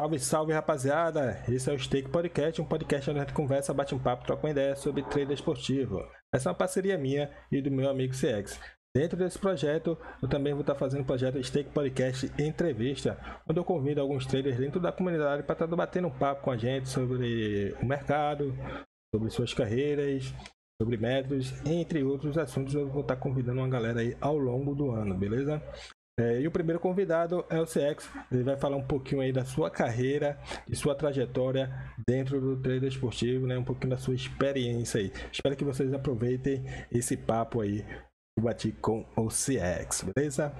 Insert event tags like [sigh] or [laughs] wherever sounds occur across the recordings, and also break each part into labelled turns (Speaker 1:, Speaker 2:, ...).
Speaker 1: Salve, salve rapaziada! Esse é o Stake Podcast, um podcast onde a gente conversa, bate um papo, troca uma ideia sobre trader esportivo. Essa é uma parceria minha e do meu amigo CX. Dentro desse projeto, eu também vou estar fazendo o projeto Stake Podcast Entrevista, onde eu convido alguns traders dentro da comunidade para estar batendo um papo com a gente sobre o mercado, sobre suas carreiras, sobre métodos, entre outros assuntos. Eu vou estar convidando uma galera aí ao longo do ano, beleza? É, e o primeiro convidado é o CX. Ele vai falar um pouquinho aí da sua carreira, de sua trajetória dentro do trader esportivo, né? Um pouquinho da sua experiência aí. Espero que vocês aproveitem esse papo aí que bati com o CX, beleza?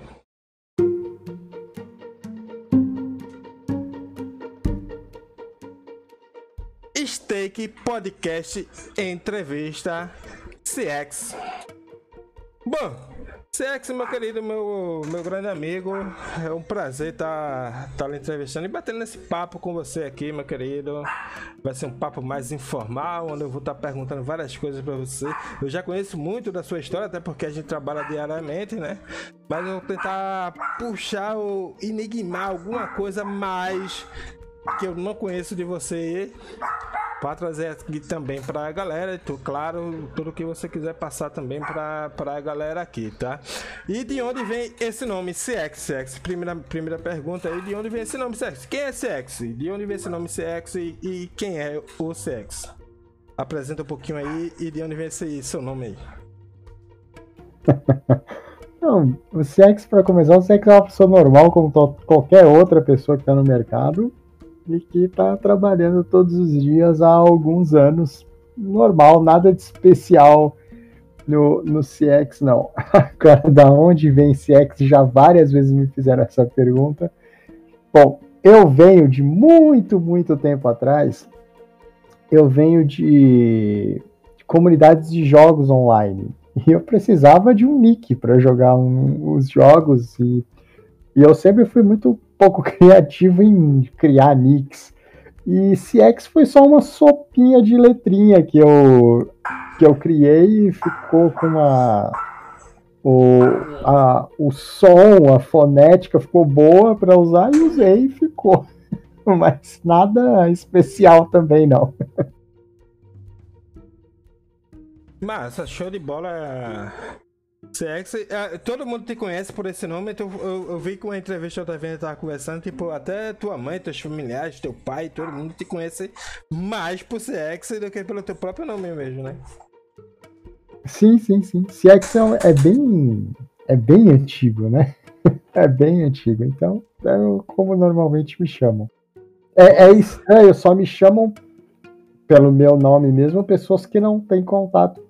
Speaker 1: Steak Podcast Entrevista CX. Bom, CX, meu querido, meu, meu grande amigo, é um prazer estar tá, tá entrevistando e batendo nesse papo com você aqui, meu querido. Vai ser um papo mais informal, onde eu vou estar tá perguntando várias coisas para você. Eu já conheço muito da sua história, até porque a gente trabalha diariamente, né? Mas eu vou tentar puxar ou enigmar alguma coisa mais que eu não conheço de você para trazer aqui também para a galera, tu, claro, tudo que você quiser passar também para a galera aqui, tá? E de onde vem esse nome CX? CX? Primeira, primeira pergunta aí, de onde vem esse nome CX? Quem é CX? De onde vem esse nome CX e, e quem é o CX? Apresenta um pouquinho aí e de onde vem esse seu nome aí. [laughs]
Speaker 2: Não, o CX, para começar, o CX é uma pessoa normal, como qualquer outra pessoa que está no mercado e que está trabalhando todos os dias há alguns anos. Normal, nada de especial no, no CX, não. [laughs] Agora, da onde vem CX? Já várias vezes me fizeram essa pergunta. Bom, eu venho de muito, muito tempo atrás. Eu venho de, de comunidades de jogos online. E eu precisava de um nick para jogar um, os jogos. E, e eu sempre fui muito pouco [laughs] criativo em criar nicks. E CX foi só uma sopinha de letrinha que eu, que eu criei e ficou com uma. O, a, o som, a fonética ficou boa para usar e usei e ficou. [laughs] Mas nada especial também não.
Speaker 1: Massa, show de bola. CX, é, todo mundo te conhece por esse nome, então eu, eu vi com a entrevista outra vez tava conversando, tipo, até tua mãe, teus familiares, teu pai, todo mundo te conhece mais por CX do que pelo teu próprio nome mesmo, né?
Speaker 2: Sim, sim, sim. CX é, é bem. é bem antigo, né? [laughs] é bem antigo, então é como normalmente me chamam. É, é estranho, só me chamam pelo meu nome mesmo pessoas que não têm contato,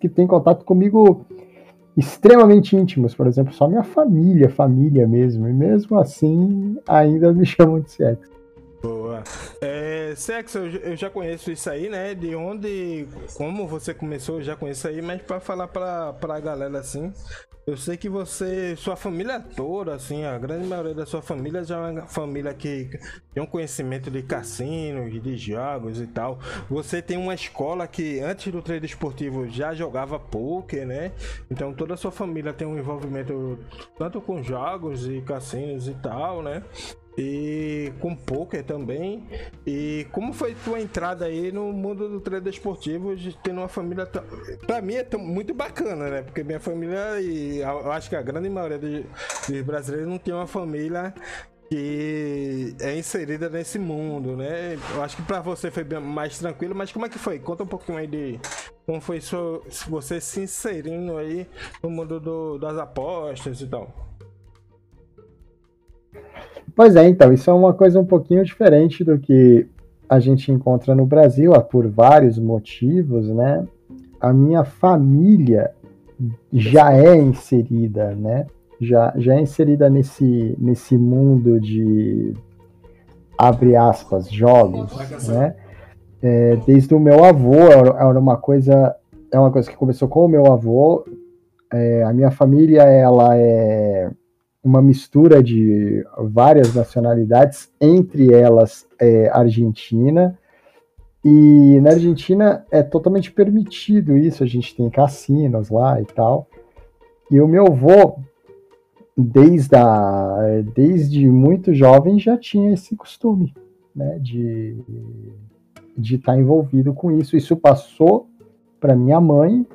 Speaker 2: que têm contato comigo extremamente íntimos, por exemplo, só minha família, família mesmo, e mesmo assim ainda me [laughs] chamam de sexo.
Speaker 1: É, sexo, eu já conheço isso aí, né? De onde, como você começou, eu já conheço aí, mas para falar pra, pra galera assim, eu sei que você, sua família toda, assim, a grande maioria da sua família já é uma família que tem um conhecimento de cassinos, de jogos e tal. Você tem uma escola que antes do treino esportivo já jogava poker, né? Então toda a sua família tem um envolvimento tanto com jogos e cassinos e tal, né? E com poker também. E como foi tua entrada aí no mundo do treino esportivo, tendo uma família tão... para mim é tão, muito bacana, né? Porque minha família e eu acho que a grande maioria dos, dos brasileiros não tem uma família que é inserida nesse mundo, né? Eu acho que para você foi mais tranquilo, mas como é que foi? Conta um pouquinho aí de como foi seu, você se inserindo aí no mundo do, das apostas e tal.
Speaker 2: Pois é, então, isso é uma coisa um pouquinho diferente do que a gente encontra no Brasil, por vários motivos, né? A minha família já é inserida, né? Já, já é inserida nesse, nesse mundo de abre aspas jogos, né? É, desde o meu avô era uma coisa é uma coisa que começou com o meu avô. É, a minha família ela é uma mistura de várias nacionalidades, entre elas é, Argentina. E na Argentina é totalmente permitido isso, a gente tem cassinos lá e tal. E o meu avô, desde, a, desde muito jovem, já tinha esse costume. né, de de estar tá envolvido com isso. Isso passou para minha mãe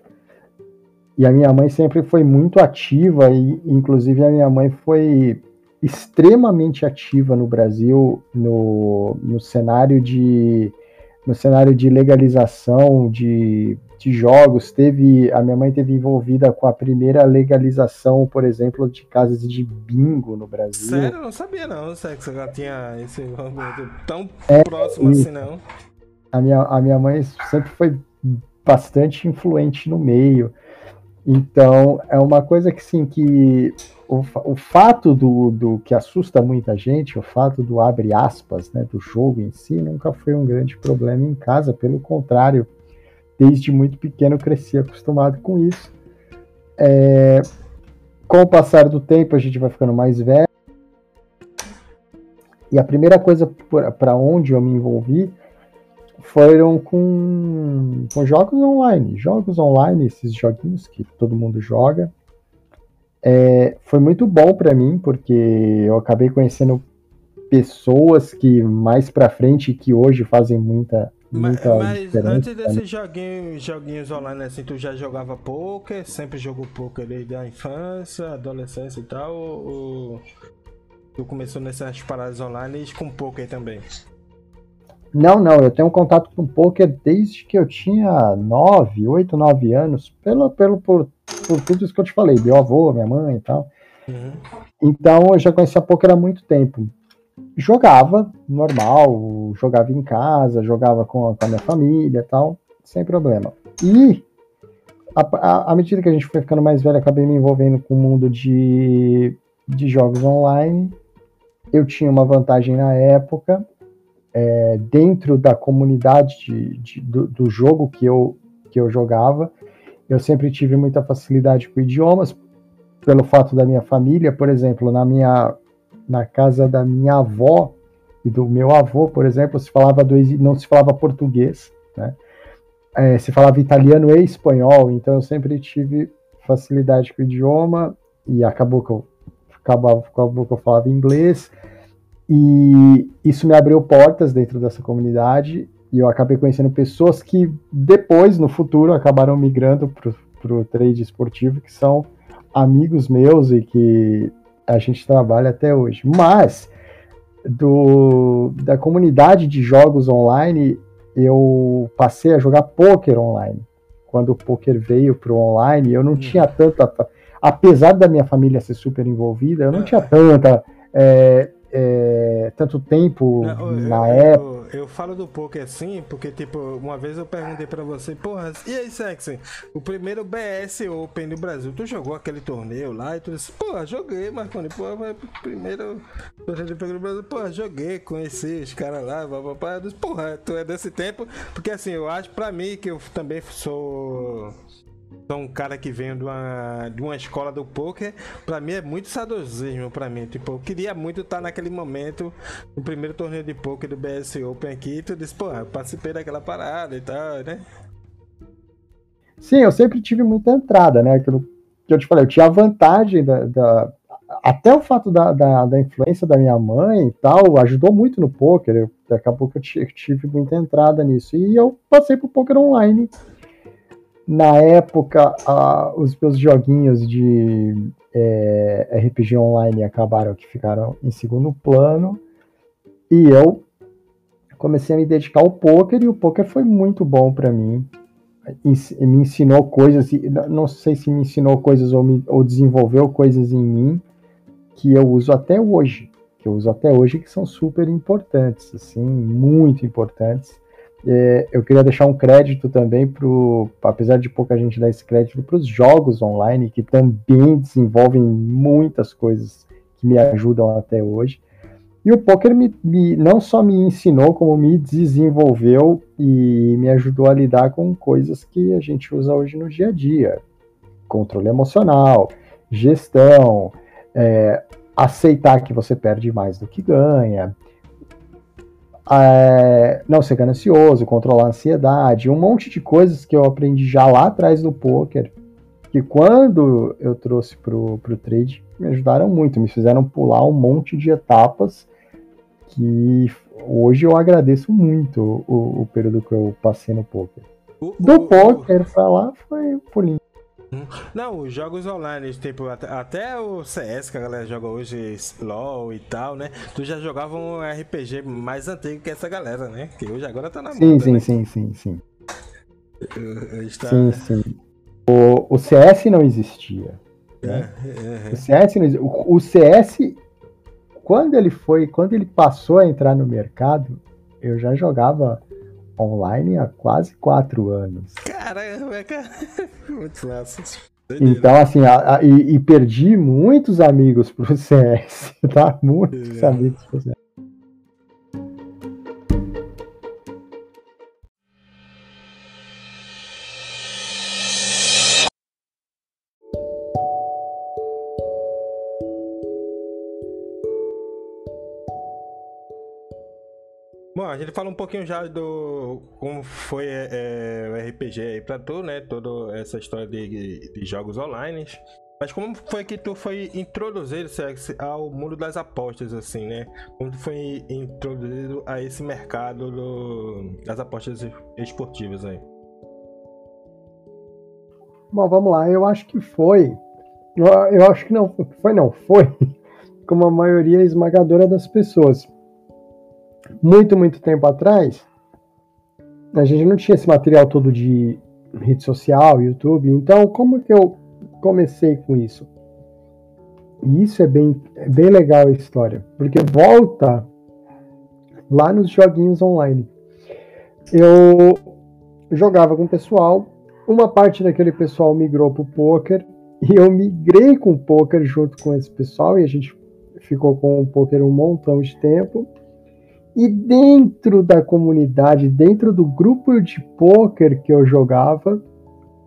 Speaker 2: e a minha mãe sempre foi muito ativa e inclusive a minha mãe foi extremamente ativa no Brasil no, no cenário de no cenário de legalização de, de jogos. Teve a minha mãe teve envolvida com a primeira legalização por exemplo de casas de bingo no Brasil.
Speaker 1: Sério? Eu não sabia não. Sério que você já tinha esse tão é, próximo assim não.
Speaker 2: a minha a minha mãe sempre foi bastante influente no meio então é uma coisa que sim que o, o fato do, do que assusta muita gente, o fato do abre aspas, né, do jogo em si, nunca foi um grande problema em casa, pelo contrário, desde muito pequeno cresci acostumado com isso. É, com o passar do tempo, a gente vai ficando mais velho. E a primeira coisa para onde eu me envolvi foram com, com jogos online. Jogos online, esses joguinhos que todo mundo joga. É, foi muito bom para mim, porque eu acabei conhecendo pessoas que mais para frente, que hoje fazem muita,
Speaker 1: mas, mas antes desses joguinhos, joguinhos online, assim, tu já jogava poker? Sempre jogou poker desde a infância, adolescência e tal? Ou tu começou nessas paradas online com poker também?
Speaker 2: Não, não, eu tenho contato com poker desde que eu tinha 9, 8, 9 anos, pelo, pelo, por por tudo isso que eu te falei, meu avô, minha mãe e tal. Uhum. Então eu já conhecia poker há muito tempo. Jogava normal, jogava em casa, jogava com a, com a minha família e tal, sem problema. E à medida que a gente foi ficando mais velho, acabei me envolvendo com o mundo de, de jogos online. Eu tinha uma vantagem na época, é, dentro da comunidade de, de, do, do, jogo que eu, que eu jogava, eu sempre tive muita facilidade com idiomas, pelo fato da minha família, por exemplo, na minha na casa da minha avó e do meu avô, por exemplo, se falava dois, não se falava português, né? É, se falava italiano e espanhol, então eu sempre tive facilidade com o idioma e acabou que eu acabou que eu falava inglês e isso me abriu portas dentro dessa comunidade e eu acabei conhecendo pessoas que depois, no futuro, acabaram migrando para o trade esportivo, que são amigos meus e que a gente trabalha até hoje. Mas do, da comunidade de jogos online, eu passei a jogar poker online. Quando o poker veio para o online, eu não uhum. tinha tanta. Apesar da minha família ser super envolvida, eu não tinha tanta é, é, tanto tempo não, na
Speaker 1: eu,
Speaker 2: época.
Speaker 1: Eu, eu, falo do poker assim, porque, tipo, uma vez eu perguntei pra você, porra, e aí, Sexy? O primeiro BS Open do Brasil, tu jogou aquele torneio lá e tu disse, porra, joguei, Marconi, porra, pro primeiro torneio do Brasil, porra, joguei, conheci os caras lá, papapá. Eu disse, porra, tu é desse tempo, porque assim, eu acho pra mim que eu também sou sou um cara que vem de uma, de uma escola do poker, para mim é muito saudosismo para mim. Tipo, eu queria muito estar naquele momento, no primeiro torneio de poker do BS Open aqui, tu disse, pô, eu participei daquela parada e tal, né?
Speaker 2: Sim, eu sempre tive muita entrada, né? Eu, que eu te falei, eu tinha vantagem da, da até o fato da, da, da, influência da minha mãe e tal, ajudou muito no poker. Daqui a pouco eu tive muita entrada nisso. E eu passei pro poker online na época, os meus joguinhos de é, RPG online acabaram que ficaram em segundo plano. E eu comecei a me dedicar ao poker e o poker foi muito bom para mim. Me ensinou coisas, não sei se me ensinou coisas ou, me, ou desenvolveu coisas em mim que eu uso até hoje, que eu uso até hoje que são super importantes, assim, muito importantes. É, eu queria deixar um crédito também para apesar de pouca gente dar esse crédito, para os jogos online, que também desenvolvem muitas coisas que me ajudam até hoje. E o poker me, me, não só me ensinou, como me desenvolveu e me ajudou a lidar com coisas que a gente usa hoje no dia a dia. Controle emocional, gestão, é, aceitar que você perde mais do que ganha, é, não ser ganancioso, controlar a ansiedade, um monte de coisas que eu aprendi já lá atrás do poker, que quando eu trouxe pro, pro trade, me ajudaram muito, me fizeram pular um monte de etapas que hoje eu agradeço muito o, o período que eu passei no poker. O, Do o, poker pra lá foi pulinho.
Speaker 1: Não, os jogos online, tipo, até, o CS que a galera joga hoje, LOL e tal, né? Tu já jogava um RPG mais antigo que essa galera, né? Que hoje agora tá na
Speaker 2: sim,
Speaker 1: moda,
Speaker 2: Sim,
Speaker 1: né?
Speaker 2: sim, sim, sim. Está... Sim, sim. O, o CS não existia. Né? É, é, é. O CS não existia. O, o CS, quando ele foi, quando ele passou a entrar no mercado, eu já jogava online há quase quatro anos.
Speaker 1: Caramba, cara. [laughs] Muito massa.
Speaker 2: Então, assim, a, a, e, e, perdi muitos amigos pro [laughs] CS, tá? Muitos é. amigos pro CS.
Speaker 1: A gente fala um pouquinho já do como foi é, é o RPG aí pra tu, né? Toda essa história de, de jogos online. Mas como foi que tu foi introduzido ao mundo das apostas, assim, né? Como tu foi introduzido a esse mercado do, das apostas esportivas aí?
Speaker 2: Bom, vamos lá. Eu acho que foi. Eu, eu acho que não foi, não. Foi [laughs] como a maioria esmagadora das pessoas muito, muito tempo atrás, a gente não tinha esse material todo de rede social, YouTube. Então, como que eu comecei com isso? E isso é bem, é bem legal a história, porque volta lá nos joguinhos online. Eu jogava com o pessoal, uma parte daquele pessoal migrou para o poker e eu migrei com o poker junto com esse pessoal e a gente ficou com o poker um montão de tempo. E dentro da comunidade, dentro do grupo de poker que eu jogava,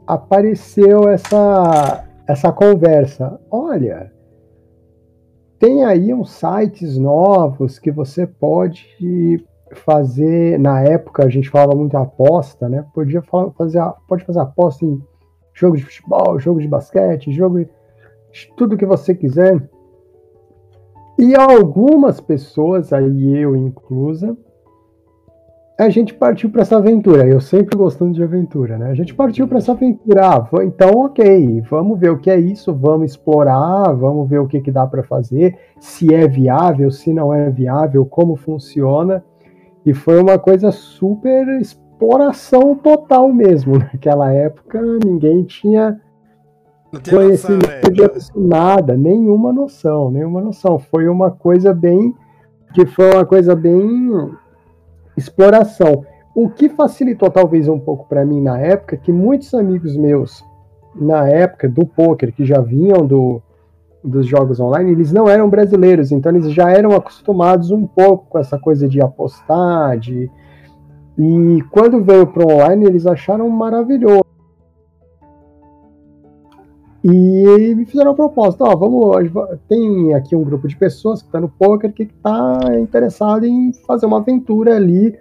Speaker 2: apareceu essa essa conversa. Olha, tem aí uns sites novos que você pode fazer. Na época a gente falava muito aposta, né? Podia fazer, pode fazer aposta em jogo de futebol, jogo de basquete, jogo de tudo que você quiser. E algumas pessoas, aí eu inclusa, a gente partiu para essa aventura. Eu sempre gostando de aventura, né? A gente partiu para essa aventura. Ah, então, ok, vamos ver o que é isso, vamos explorar, vamos ver o que, que dá para fazer, se é viável, se não é viável, como funciona. E foi uma coisa super exploração total mesmo. [laughs] Naquela época, ninguém tinha conhecimento noção, né? disso, nada, nenhuma noção, nenhuma noção. Foi uma coisa bem que foi uma coisa bem exploração. O que facilitou talvez um pouco para mim na época que muitos amigos meus na época do poker que já vinham do dos jogos online, eles não eram brasileiros, então eles já eram acostumados um pouco com essa coisa de apostar, de e quando veio para online, eles acharam maravilhoso. E me fizeram uma proposta, ó, vamos, tem aqui um grupo de pessoas que está no poker que está interessado em fazer uma aventura ali,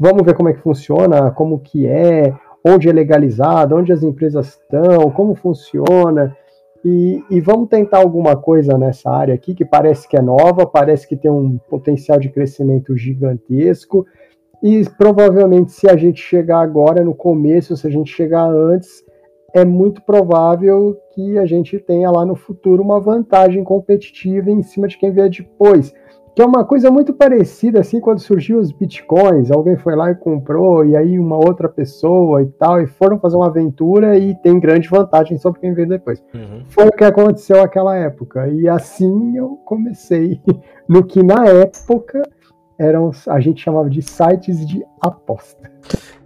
Speaker 2: vamos ver como é que funciona, como que é, onde é legalizado, onde as empresas estão, como funciona, e, e, vamos tentar alguma coisa nessa área aqui que parece que é nova, parece que tem um potencial de crescimento gigantesco, e provavelmente se a gente chegar agora no começo, se a gente chegar antes, é muito provável que a gente tenha lá no futuro uma vantagem competitiva em cima de quem vier depois. Que é uma coisa muito parecida assim quando surgiu os bitcoins, alguém foi lá e comprou, e aí uma outra pessoa e tal, e foram fazer uma aventura e tem grande vantagem sobre quem veio depois. Uhum. Foi o que aconteceu naquela época. E assim eu comecei [laughs] no que na época eram, a gente chamava de sites de aposta.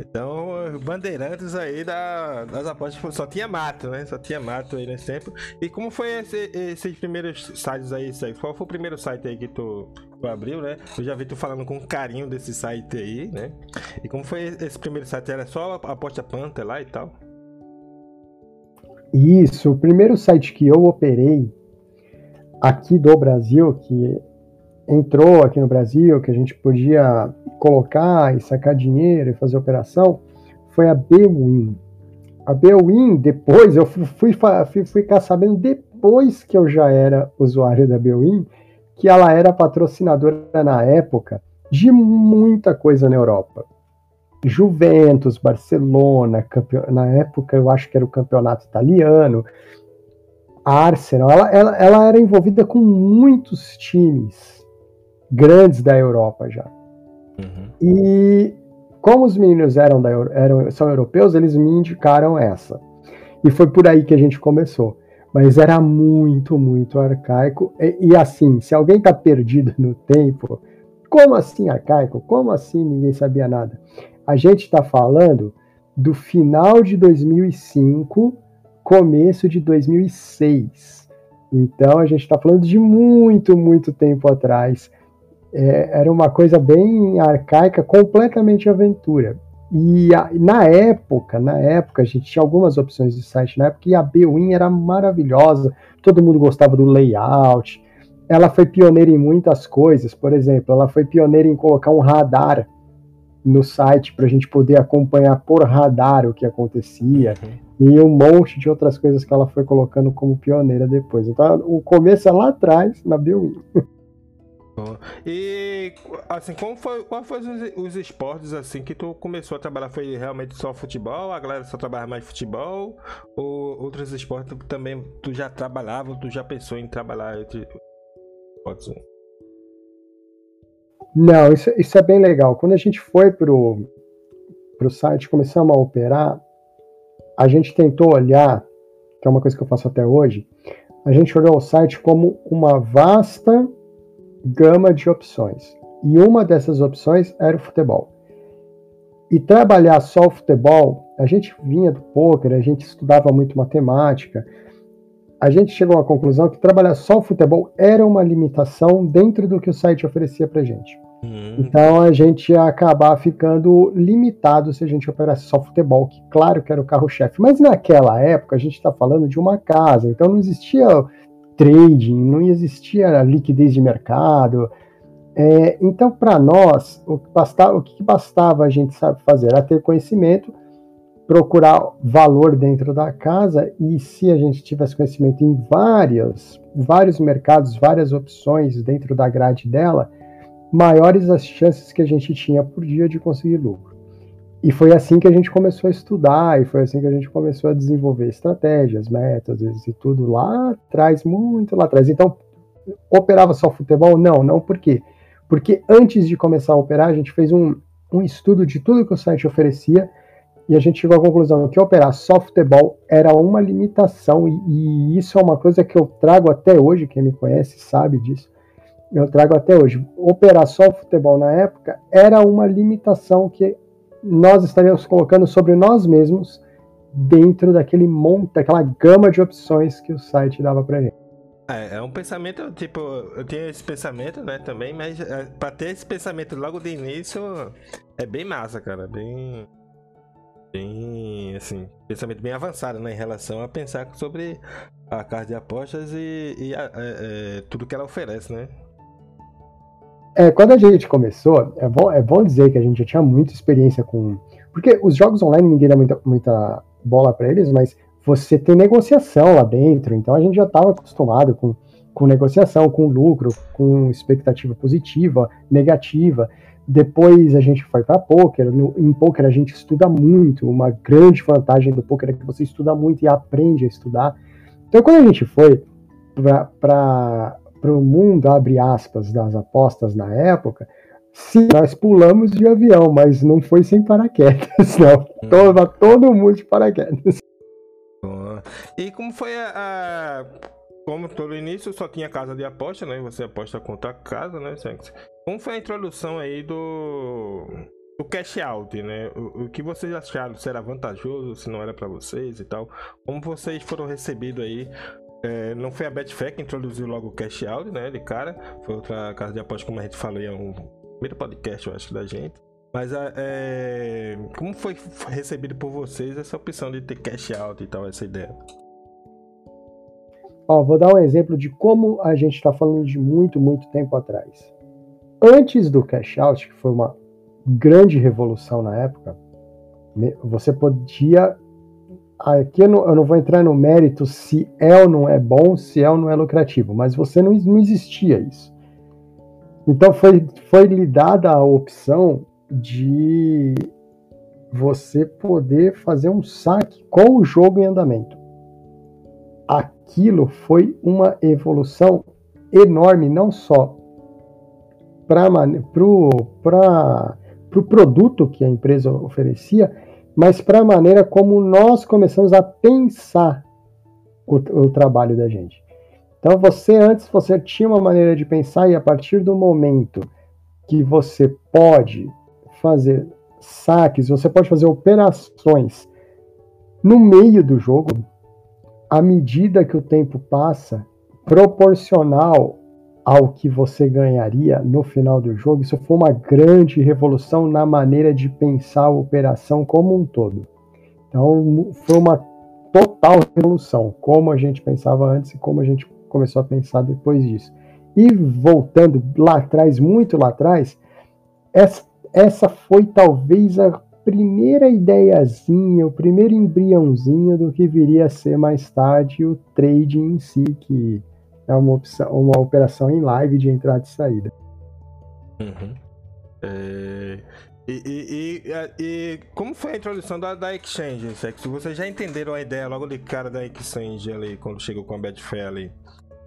Speaker 1: Então, bandeirantes aí da, das apostas, só tinha mato, né? Só tinha mato aí nesse tempo. E como foi esse, esses primeiros sites aí, Qual foi o primeiro site aí que tu, tu, abriu, né? Eu já vi tu falando com carinho desse site aí, né? E como foi esse primeiro site? Era só a aposta Panther lá e tal?
Speaker 2: Isso, o primeiro site que eu operei aqui do Brasil, que entrou aqui no Brasil, que a gente podia colocar e sacar dinheiro e fazer operação, foi a Bwin. A Bwin, depois, eu fui, fui, ficar sabendo depois que eu já era usuário da Bwin, que ela era patrocinadora na época de muita coisa na Europa. Juventus, Barcelona, na época eu acho que era o campeonato italiano, Arsenal, ela, ela, ela era envolvida com muitos times grandes da Europa já. Uhum. E como os meninos eram, da, eram são europeus, eles me indicaram essa. E foi por aí que a gente começou. Mas era muito, muito arcaico. E, e assim, se alguém está perdido no tempo, como assim arcaico? Como assim ninguém sabia nada? A gente está falando do final de 2005, começo de 2006. Então a gente está falando de muito, muito tempo atrás. É, era uma coisa bem arcaica, completamente aventura. E a, na época, na época, a gente tinha algumas opções de site na época e a Bwin era maravilhosa, todo mundo gostava do layout. Ela foi pioneira em muitas coisas, por exemplo, ela foi pioneira em colocar um radar no site para a gente poder acompanhar por radar o que acontecia uhum. e um monte de outras coisas que ela foi colocando como pioneira depois. Então, o começo é lá atrás, na Bwin. [laughs]
Speaker 1: E assim, como foi, qual foi os, os, esportes assim que tu começou a trabalhar? Foi realmente só futebol? A galera só trabalha mais futebol? Ou outros esportes também tu já trabalhava, tu já pensou em trabalhar entre esportes?
Speaker 2: Não, isso, isso é bem legal. Quando a gente foi pro, pro site, começamos a operar, a gente tentou olhar, que é uma coisa que eu faço até hoje, a gente olhou o site como uma vasta gama de opções. E uma dessas opções era o futebol. E trabalhar só o futebol, a gente vinha do poker, a gente estudava muito matemática, a gente chegou à conclusão que trabalhar só o futebol era uma limitação dentro do que o site oferecia para gente. Uhum. Então a gente ia acabar ficando limitado se a gente operasse só futebol, que claro que era o carro-chefe. Mas naquela época a gente está falando de uma casa, então não existia trading, não existia liquidez de mercado. É, então, para nós, o que, bastava, o que bastava a gente sabe fazer era ter conhecimento, procurar valor dentro da casa e se a gente tivesse conhecimento em várias, vários mercados, várias opções dentro da grade dela, maiores as chances que a gente tinha por dia de conseguir lucro. E foi assim que a gente começou a estudar, e foi assim que a gente começou a desenvolver estratégias, métodos e tudo lá atrás, muito lá atrás. Então, operava só futebol? Não, não por quê? Porque antes de começar a operar, a gente fez um, um estudo de tudo que o site oferecia e a gente chegou à conclusão que operar só futebol era uma limitação, e, e isso é uma coisa que eu trago até hoje, quem me conhece sabe disso. Eu trago até hoje. Operar só futebol na época era uma limitação que nós estaríamos colocando sobre nós mesmos dentro daquele monte, daquela gama de opções que o site dava pra gente.
Speaker 1: É, é um pensamento, tipo, eu tenho esse pensamento, né, também, mas é, pra ter esse pensamento logo de início é bem massa, cara, bem. Bem, assim, pensamento bem avançado, né, em relação a pensar sobre a casa de apostas e, e a, é, é, tudo que ela oferece, né.
Speaker 2: É, quando a gente começou, é bom, é bom dizer que a gente já tinha muita experiência com. Porque os jogos online ninguém dá muita, muita bola para eles, mas você tem negociação lá dentro, então a gente já estava acostumado com, com negociação, com lucro, com expectativa positiva, negativa. Depois a gente foi para poker. No, em poker a gente estuda muito. Uma grande vantagem do poker é que você estuda muito e aprende a estudar. Então quando a gente foi para para o mundo, abre aspas, das apostas na época, sim, nós pulamos de avião, mas não foi sem paraquedas, [laughs] não. Hum. Tava todo mundo de paraquedas.
Speaker 1: E como foi a, a, Como todo início só tinha casa de aposta, né? Você aposta contra a casa, né? Como foi a introdução aí do. Do cash out, né? O, o que vocês acharam? Se era vantajoso, se não era para vocês e tal? Como vocês foram recebidos aí é, não foi a Betfair que introduziu logo o cash out, né? De cara. Foi outra casa de aposta, como a gente falou em um primeiro podcast, eu acho, da gente. Mas é, como foi recebido por vocês essa opção de ter cash out e tal, essa ideia?
Speaker 2: Ó, vou dar um exemplo de como a gente está falando de muito, muito tempo atrás. Antes do cash out, que foi uma grande revolução na época, você podia aqui eu não, eu não, vou entrar no mérito se é ou não é bom, se é ou não é lucrativo, mas você não, não existia isso. Então foi, foi lhe dada a opção de você poder fazer um saque com o jogo em andamento. Aquilo foi uma evolução enorme, não só para o pro produto que a empresa oferecia, mas para a maneira como nós começamos a pensar o, o trabalho da gente. Então você antes você tinha uma maneira de pensar e a partir do momento que você pode fazer saques, você pode fazer operações no meio do jogo, à medida que o tempo passa, proporcional ao que você ganharia no final do jogo, isso foi uma grande revolução na maneira de pensar a operação como um todo. Então, foi uma total revolução, como a gente pensava antes e como a gente começou a pensar depois disso. E voltando lá atrás, muito lá atrás, essa, essa foi talvez a primeira ideiazinha, o primeiro embriãozinho do que viria a ser mais tarde o trading em si, que é uma, opção, uma operação em live de entrada e saída.
Speaker 1: Uhum. É... E, e, e, e, como foi a introdução da, da Exchange? Se vocês já entenderam a ideia logo de cara da Exchange ali, quando chegou com a Betfair ali?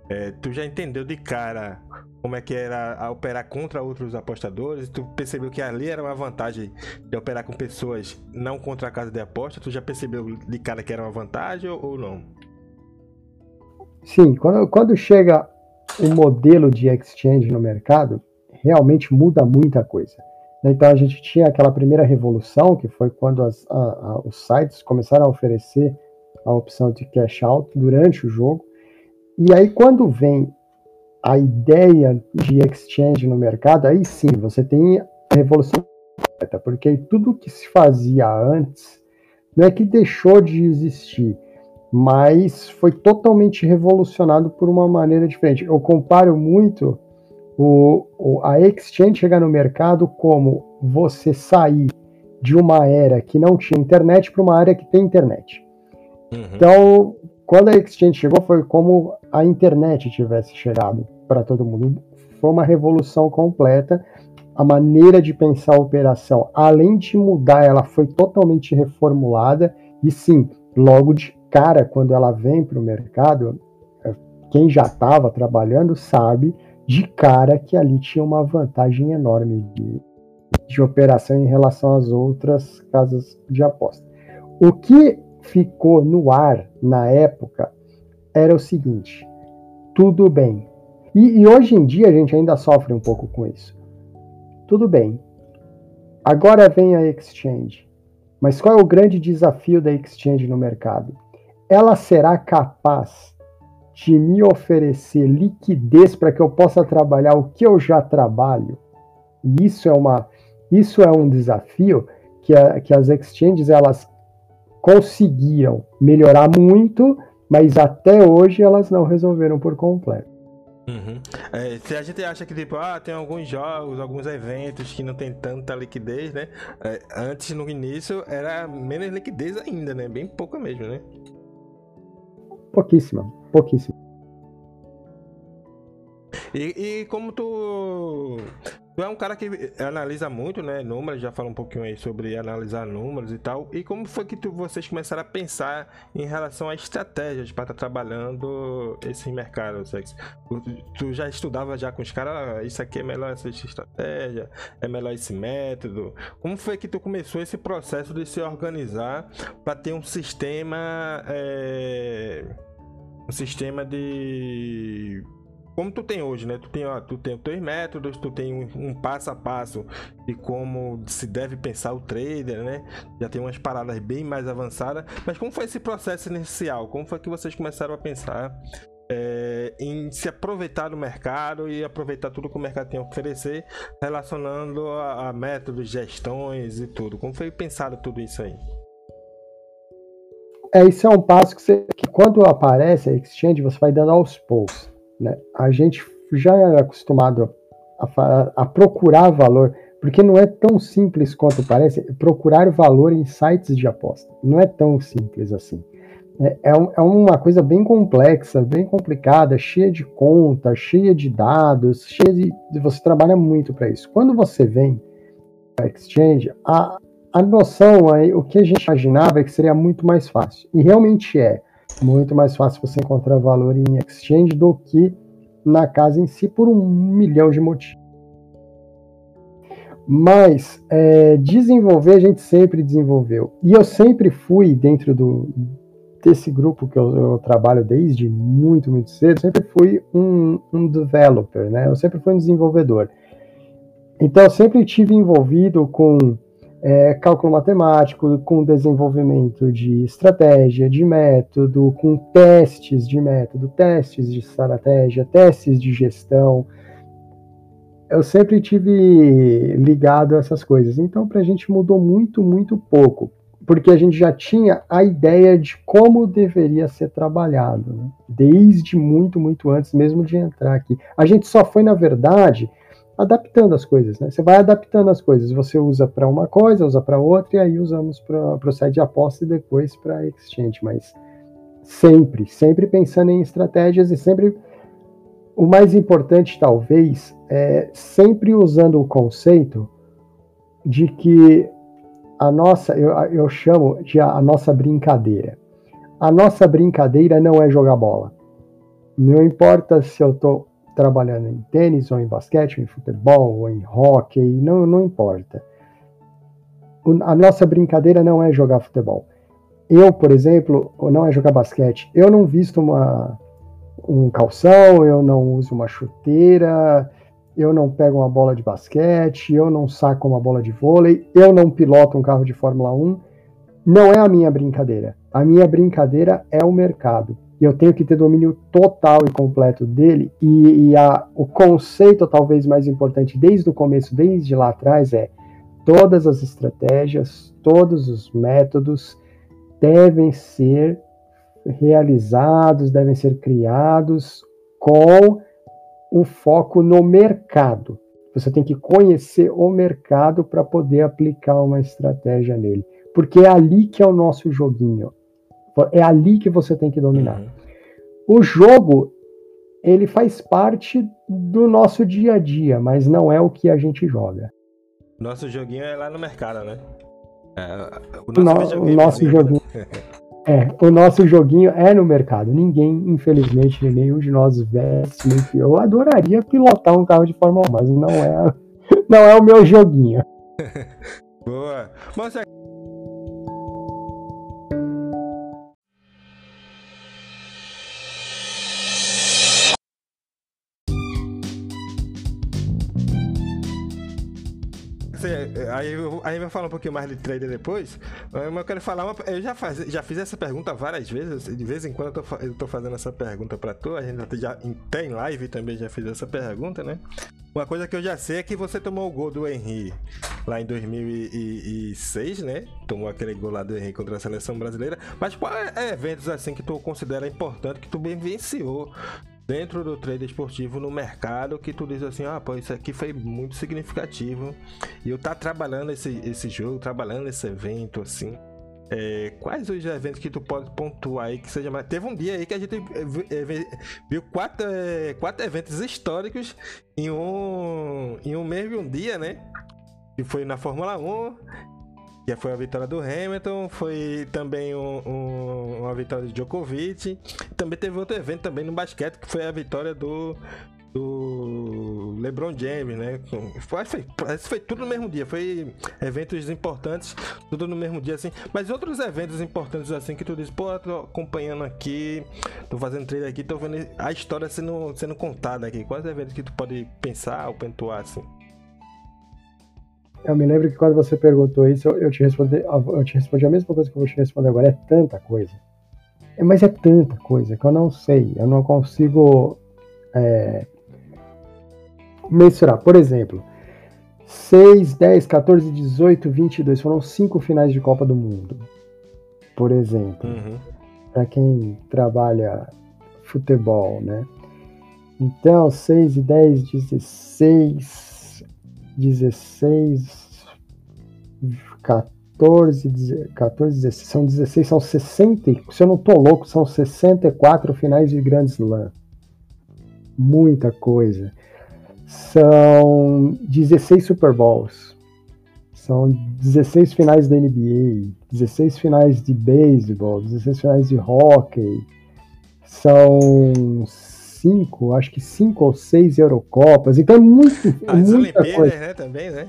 Speaker 1: É, tu já entendeu de cara como é que era operar contra outros apostadores? Tu percebeu que ali era uma vantagem de operar com pessoas não contra a casa de aposta? Tu já percebeu de cara que era uma vantagem ou não?
Speaker 2: Sim, quando, quando chega o modelo de exchange no mercado, realmente muda muita coisa. Então a gente tinha aquela primeira revolução, que foi quando as, a, a, os sites começaram a oferecer a opção de cash out durante o jogo. E aí quando vem a ideia de exchange no mercado, aí sim você tem a revolução completa, porque tudo que se fazia antes não é que deixou de existir, mas foi totalmente revolucionado por uma maneira diferente. Eu comparo muito o, o, a exchange chegar no mercado como você sair de uma era que não tinha internet para uma área que tem internet. Uhum. Então, quando a exchange chegou, foi como a internet tivesse chegado para todo mundo. Foi uma revolução completa. A maneira de pensar a operação, além de mudar, ela foi totalmente reformulada. E sim, logo de cara, quando ela vem para o mercado, é, quem já estava trabalhando sabe de cara que ali tinha uma vantagem enorme de, de operação em relação às outras casas de aposta. O que ficou no ar na época era o seguinte: tudo bem. E, e hoje em dia a gente ainda sofre um pouco com isso. Tudo bem. Agora vem a exchange. Mas qual é o grande desafio da exchange no mercado? Ela será capaz de me oferecer liquidez para que eu possa trabalhar o que eu já trabalho? E isso é uma isso é um desafio que, a, que as exchanges elas conseguiam melhorar muito, mas até hoje elas não resolveram por completo.
Speaker 1: Uhum. É, se a gente acha que tipo, ah, tem alguns jogos, alguns eventos que não tem tanta liquidez, né? É, antes no início era menos liquidez ainda, né? Bem pouca mesmo, né?
Speaker 2: Pouquíssima, pouquíssima.
Speaker 1: E, e, como tu, tu é um cara que analisa muito, né, números, já fala um pouquinho aí sobre analisar números e tal. E como foi que tu, vocês começaram a pensar em relação a estratégias para estar tá trabalhando esse mercado? Tu, tu já estudava já com os caras, ah, isso aqui é melhor essa estratégia, é melhor esse método. Como foi que tu começou esse processo de se organizar para ter um sistema é, um sistema de como tu tem hoje, né? Tu tem, ó, tu tem os teus métodos, tu tem um, um, passo a passo de como se deve pensar o trader, né? Já tem umas paradas bem mais avançadas. Mas como foi esse processo inicial? Como foi que vocês começaram a pensar é, em se aproveitar do mercado e aproveitar tudo que o mercado tem a oferecer, relacionando a, a métodos, gestões e tudo? Como foi pensado tudo isso aí?
Speaker 2: É, isso é um passo que, você, que quando aparece a exchange, você vai dando aos poucos. Né? A gente já é acostumado a, a, procurar valor, porque não é tão simples quanto parece procurar valor em sites de aposta. Não é tão simples assim. é, é, é, uma coisa bem complexa, bem complicada, cheia de contas, cheia de dados, cheia de. Você trabalha muito para isso. Quando você vem para Exchange, a, a noção aí, o que a gente imaginava é que seria muito mais fácil. E realmente é muito mais fácil você encontrar valor em Exchange do que na casa em si, por um milhão de motivos. Mas é, desenvolver a gente sempre desenvolveu. E eu sempre fui dentro do, desse grupo que eu, eu, trabalho desde muito, muito cedo, sempre fui um, um developer, né? Eu sempre fui um desenvolvedor. Então, eu sempre tive envolvido com é, cálculo matemático, com desenvolvimento de estratégia, de método, com testes de método, testes de estratégia, testes de gestão. Eu sempre tive ligado a essas coisas. Então, para a gente mudou muito, muito pouco porque a gente já tinha a ideia de como deveria ser trabalhado, né? desde muito, muito antes mesmo de entrar aqui. A gente só foi, na verdade, adaptando as coisas, né? Você vai adaptando as coisas, você usa para uma coisa, usa para outra, e aí usamos para o site de aposta e depois para exchange, mas sempre, sempre pensando em estratégias e sempre o mais importante talvez é sempre usando o conceito de que a nossa, eu, eu chamo de a, a nossa brincadeira. A nossa brincadeira não é jogar bola. Não importa se eu estou trabalhando em tênis, ou em basquete, ou em futebol, ou em hockey, não, não importa. A nossa brincadeira não é jogar futebol. Eu, por exemplo, não é jogar basquete. Eu não visto uma, um calção, eu não uso uma chuteira, eu não pego uma bola de basquete, eu não saco uma bola de vôlei, eu não piloto um carro de Fórmula 1. Não é a minha brincadeira. A minha brincadeira é o mercado. E eu tenho que ter domínio total e completo dele. E, e a, o conceito, talvez mais importante desde o começo, desde lá atrás, é todas as estratégias, todos os métodos devem ser realizados, devem ser criados com o foco no mercado. Você tem que conhecer o mercado para poder aplicar uma estratégia nele. Porque é ali que é o nosso joguinho. É ali que você tem que dominar. Uhum. O jogo, ele faz parte do nosso dia a dia, mas não é o que a gente joga.
Speaker 1: Nosso joguinho é lá no mercado, né?
Speaker 2: É, o nosso, no, o nosso joguinho. [laughs] É, o nosso joguinho é no mercado. Ninguém, infelizmente, nenhum de nós veste. Eu adoraria pilotar um carro de Fórmula 1, mas não é, [laughs] não é o meu joguinho. [laughs]
Speaker 1: Boa. Mas é aí, aí vai falar um pouquinho mais de trader depois. Mas eu quero falar uma, Eu já, faz, já fiz essa pergunta várias vezes. De vez em quando eu tô, eu tô fazendo essa pergunta pra tu. A gente já tem live também já fiz essa pergunta, né? Uma coisa que eu já sei é que você tomou o gol do Henry lá em 2006, né? Tomou aquele gol lá do Henry contra a seleção brasileira. Mas quais é eventos assim que tu considera importante que tu bem venciou dentro do trade esportivo no mercado que tu diz assim, ah, pô, isso aqui foi muito significativo e eu tá trabalhando esse, esse jogo, trabalhando esse evento, assim. É, quais os eventos que tu pode pontuar aí que seja mais... Teve um dia aí que a gente viu quatro, é, quatro eventos históricos em um, em um mesmo dia, né? Que foi na Fórmula 1 que foi a vitória do Hamilton, foi também um, um, uma vitória de Djokovic. Também teve outro evento também no basquete, que foi a vitória do, do LeBron James, né? Foi, foi, foi tudo no mesmo dia, foi eventos importantes, tudo no mesmo dia, assim. Mas outros eventos importantes, assim, que tu diz, pô, tô acompanhando aqui, tô fazendo trade aqui, tô vendo a história sendo, sendo contada aqui. Quais eventos que tu pode pensar ou pontuar, assim?
Speaker 2: Eu me lembro que quando você perguntou isso, eu, te respondi, eu te respondi a mesma coisa que eu vou te responder agora. É tanta coisa. É, mas é tanta coisa que eu não sei. Eu não consigo é, mensurar. Por exemplo, 6, 10, 14, 18, 22 foram cinco finais de Copa do Mundo. Por exemplo. Uhum. Para quem trabalha futebol, né? Então, 6 e 10, 16 16, 14, 14, 16, são 16, são 60, se eu não tô louco, são 64 finais de Grand Slam. Muita coisa. São 16 Super Bowls. São 16 finais da NBA, 16 finais de beisebol, 16 finais de hockey. São cinco, acho que cinco ou seis Eurocopas. Então é muito.
Speaker 1: As Olimpíadas, coisa. né? Também, né?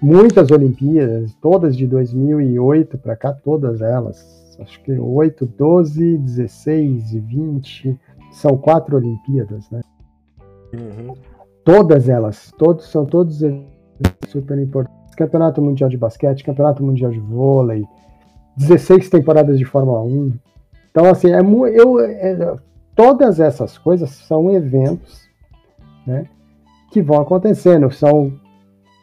Speaker 2: muitas Olimpíadas, todas de 2008 para cá, todas elas. Acho que 8, 12, 16 e 20 são quatro Olimpíadas, né? Uhum. Todas elas, todos são todos super importantes. Campeonato Mundial de Basquete, Campeonato Mundial de Vôlei, 16 temporadas de Fórmula 1. Então, assim, é, eu, é, todas essas coisas são eventos né, que vão acontecendo. São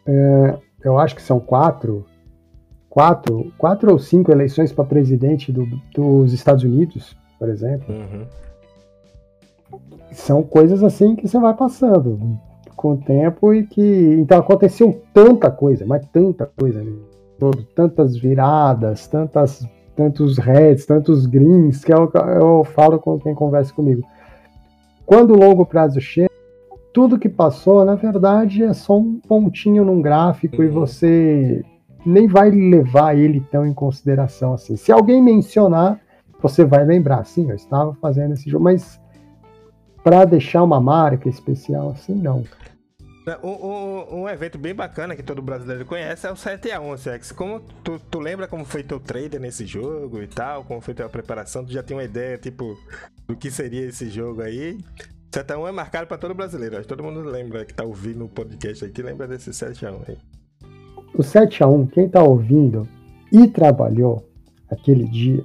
Speaker 2: é, eu acho que são quatro, quatro, quatro ou cinco eleições para presidente do, dos Estados Unidos, por exemplo. Uhum. São coisas assim que você vai passando com o tempo e que. Então aconteceu tanta coisa, mas tanta coisa, né? Todo, tantas viradas, tantas, tantos reds, tantos greens, que eu, eu falo com quem conversa comigo. Quando o longo prazo chega, tudo que passou, na verdade, é só um pontinho num gráfico uhum. e você nem vai levar ele tão em consideração assim. Se alguém mencionar, você vai lembrar, sim, eu estava fazendo esse jogo, mas para deixar uma marca especial assim, não.
Speaker 1: Um, um, um, evento bem bacana que todo brasileiro conhece é o 7x1, Sex. Como tu, tu lembra como foi teu trader nesse jogo e tal? Como foi tua preparação? Tu já tem uma ideia, tipo, do que seria esse jogo aí? 7x1 é marcado para todo brasileiro. Acho todo mundo lembra que tá ouvindo o podcast aqui, lembra desse 7x1 aí.
Speaker 2: O 7x1, quem tá ouvindo e trabalhou aquele dia,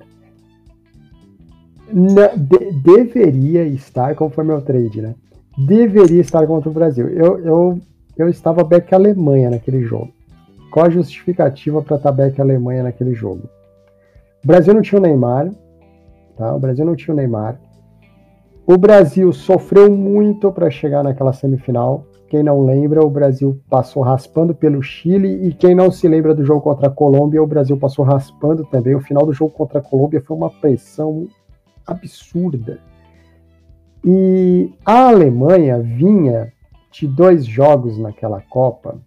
Speaker 2: de, deveria estar, como foi meu trade, né? Deveria estar contra o Brasil. Eu, eu, eu estava back Alemanha naquele jogo. Qual a justificativa para estar tá back Alemanha naquele jogo? O Brasil não tinha o Neymar, tá? O Brasil não tinha o Neymar. O Brasil sofreu muito para chegar naquela semifinal. Quem não lembra, o Brasil passou raspando pelo Chile e quem não se lembra do jogo contra a Colômbia, o Brasil passou raspando também. O final do jogo contra a Colômbia foi uma pressão absurda. E a Alemanha vinha de dois jogos naquela Copa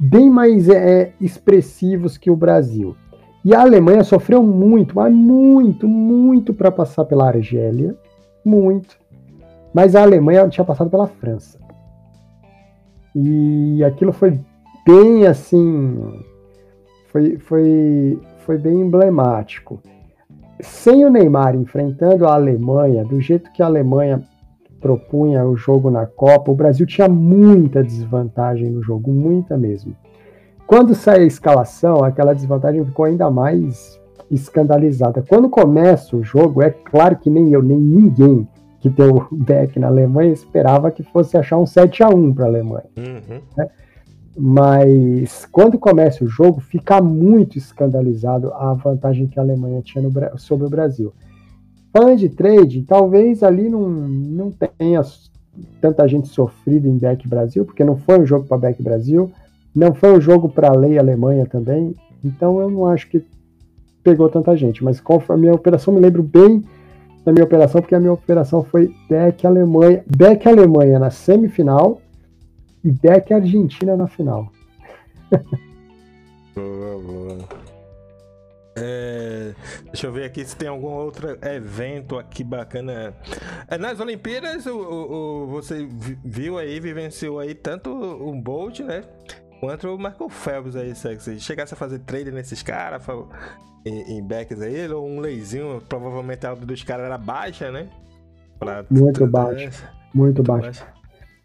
Speaker 2: bem mais é, expressivos que o Brasil. E a Alemanha sofreu muito, mas muito, muito para passar pela Argélia. Muito. Mas a Alemanha tinha passado pela França. E aquilo foi bem assim. Foi, foi, foi bem emblemático. Sem o Neymar enfrentando a Alemanha, do jeito que a Alemanha propunha o jogo na Copa, o Brasil tinha muita desvantagem no jogo, muita mesmo. Quando sai a escalação, aquela desvantagem ficou ainda mais escandalizada. Quando começa o jogo, é claro que nem eu, nem ninguém que [laughs] deu back na Alemanha esperava que fosse achar um 7 a 1 para a Alemanha. Uhum. Né? Mas quando começa o jogo, fica muito escandalizado a vantagem que a Alemanha tinha no, sobre o Brasil. Falando de trade, talvez ali não, não tenha tanta gente sofrida em back Brasil, porque não foi um jogo para back Brasil. Não foi um jogo para lei Alemanha também, então eu não acho que pegou tanta gente. Mas a minha operação? Me lembro bem da minha operação, porque a minha operação foi Beck Alemanha, Beck Alemanha na semifinal e Beck Argentina na final. [laughs]
Speaker 1: boa, boa. É, deixa eu ver aqui se tem algum outro evento aqui bacana. É, nas Olimpíadas, o, o, o, você viu aí, vivenciou aí tanto o Bolt, né? Quanto o Michael Phelps aí, se chegasse a fazer trade nesses caras, em, em backs aí, ou um leizinho, provavelmente a alta dos caras era baixa, né?
Speaker 2: Pra, muito baixa. Muito baixa.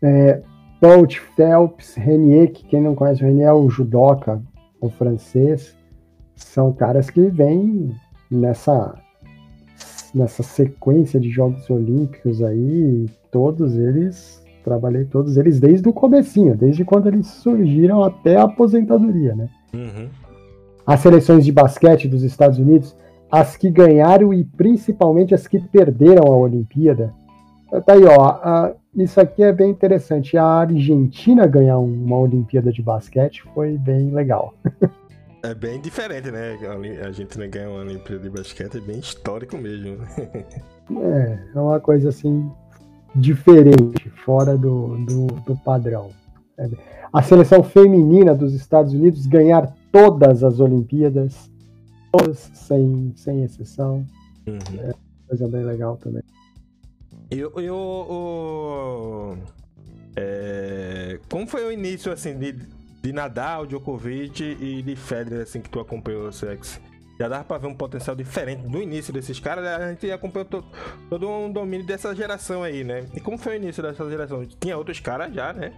Speaker 2: É, Bolt, Phelps, Renier, que quem não conhece o Renier é o judoca, o francês, são caras que vêm nessa nessa sequência de Jogos Olímpicos aí, todos eles trabalhei todos eles desde o comecinho, desde quando eles surgiram até a aposentadoria, né? Uhum. As seleções de basquete dos Estados Unidos, as que ganharam e principalmente as que perderam a Olimpíada. Tá aí, ó. Isso aqui é bem interessante. A Argentina ganhar uma Olimpíada de basquete foi bem legal.
Speaker 1: É bem diferente, né? A gente não ganha uma Olimpíada de basquete, é bem histórico mesmo. [laughs]
Speaker 2: é, é uma coisa assim diferente, fora do, do, do padrão. A seleção feminina dos Estados Unidos ganhar todas as Olimpíadas, todas sem, sem exceção. Uhum. É coisa bem legal também.
Speaker 1: Eu, eu, o, é, como foi o início assim de, de Nadal, Djokovic e de Federer assim que tu acompanhou, Sex? Já dava pra ver um potencial diferente no início desses caras, a gente acompanhou to, todo um domínio dessa geração aí, né? E como foi o início dessa geração? Tinha outros caras já, né?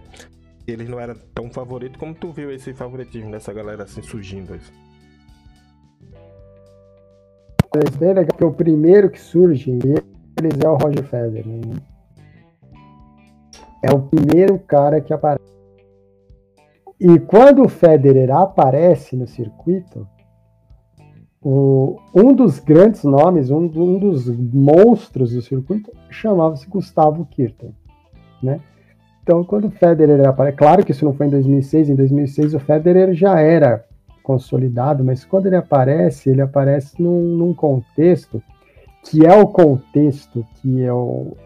Speaker 1: Eles não eram tão favoritos como tu viu esse favoritismo dessa galera assim surgindo. Assim.
Speaker 2: É bem legal que o primeiro que surge eles é o Roger Federer. Né? É o primeiro cara que aparece. E quando o Federer aparece no circuito, o, um dos grandes nomes, um, um dos monstros do circuito, chamava-se Gustavo Kirten, né? Então, quando o Federer aparece, claro que isso não foi em 2006, em 2006 o Federer já era consolidado, mas quando ele aparece, ele aparece num, num contexto que é o contexto que eu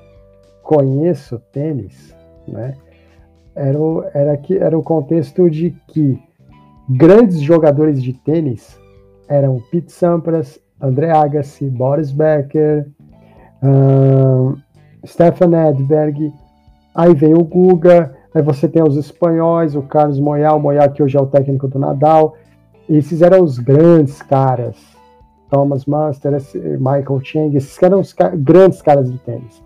Speaker 2: conheço tênis, né? Era o, era, que, era o contexto de que grandes jogadores de tênis eram Pete Sampras, André Agassi, Boris Becker, Stefan Edberg, aí vem o Guga, aí você tem os espanhóis, o Carlos Moyal, o Moyal que hoje é o técnico do Nadal, esses eram os grandes caras, Thomas Master, Michael Chang, esses eram os grandes caras de tênis.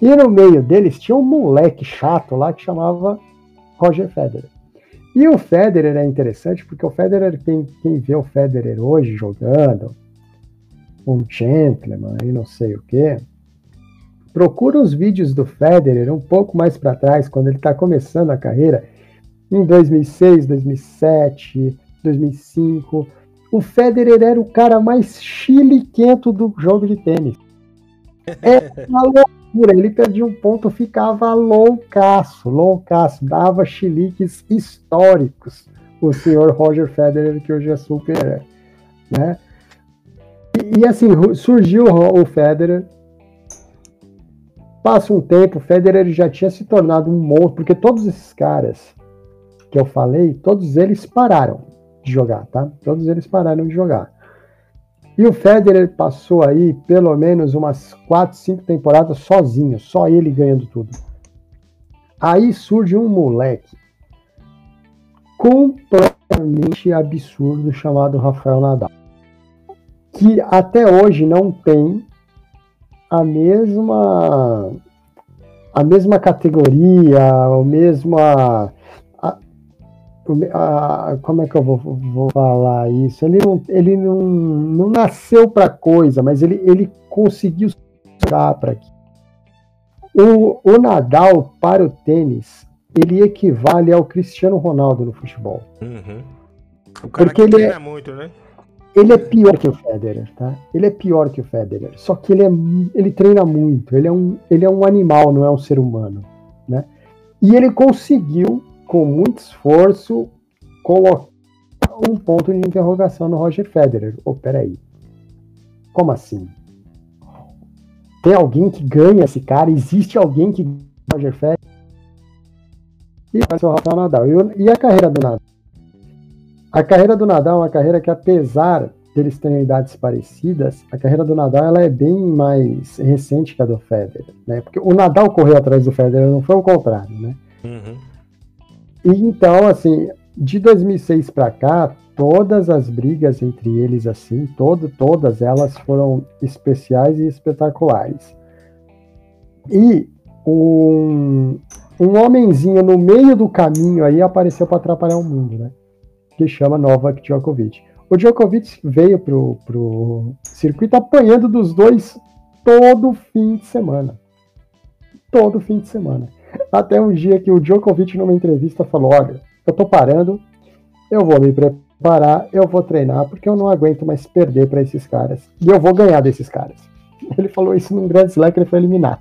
Speaker 2: E no meio deles tinha um moleque chato lá que chamava Roger Federer. E o Federer é interessante porque o Federer, quem, quem vê o Federer hoje jogando, um gentleman e não sei o que, procura os vídeos do Federer um pouco mais para trás, quando ele está começando a carreira, em 2006, 2007, 2005. O Federer era o cara mais chiliquento do jogo de tênis. [laughs] É uma loucura. Ele perdia um ponto, ficava loucaço, loucaço. Dava chiliques históricos. O senhor Roger Federer, que hoje é super. Né? E, e assim, surgiu o Federer. Passa um tempo, o Federer já tinha se tornado um monstro, porque todos esses caras que eu falei, todos eles pararam de jogar, tá? Todos eles pararam de jogar. E o Federer passou aí pelo menos umas 4, 5 temporadas sozinho, só ele ganhando tudo. Aí surge um moleque completamente absurdo chamado Rafael Nadal, que até hoje não tem a mesma a mesma categoria, a mesma a, como é que eu vou, vou falar isso? Ele não, ele não, não nasceu para coisa, mas ele, ele conseguiu chegar para aqui. O, o Nadal para o tênis, ele equivale ao Cristiano Ronaldo no futebol.
Speaker 1: Uhum. O cara
Speaker 2: Porque ele é muito, né? Ele é pior que o Federer, tá? Ele é pior que o Federer. Só que ele, é, ele treina muito. Ele é, um, ele é um animal, não é um ser humano, né? E ele conseguiu com muito esforço, colocar um ponto de interrogação no Roger Federer. Oh, peraí. Como assim? Tem alguém que ganha esse cara? Existe alguém que ganha o Roger Federer? E ser o Rafael Nadal. E, a carreira do Nadal? A carreira do Nadal é uma carreira que, apesar deles terem idades parecidas, a carreira do Nadal ela é bem mais recente que a do Federer, né? Porque o Nadal correu atrás do Federer, não foi o contrário, né? Uhum. E então, assim, de 2006 para cá, todas as brigas entre eles, assim, todo, todas elas foram especiais e espetaculares. E um, um homenzinho no meio do caminho aí apareceu para atrapalhar o mundo, né? Que chama Novak Djokovic. O Djokovic veio pro, pro circuito apanhando dos dois todo fim de semana. Todo fim de semana. Até um dia que o Djokovic, numa entrevista, falou: Olha, eu tô parando, eu vou me preparar, eu vou treinar, porque eu não aguento mais perder para esses caras. E eu vou ganhar desses caras. [laughs] Ele falou isso num grande slam que ele foi eliminado.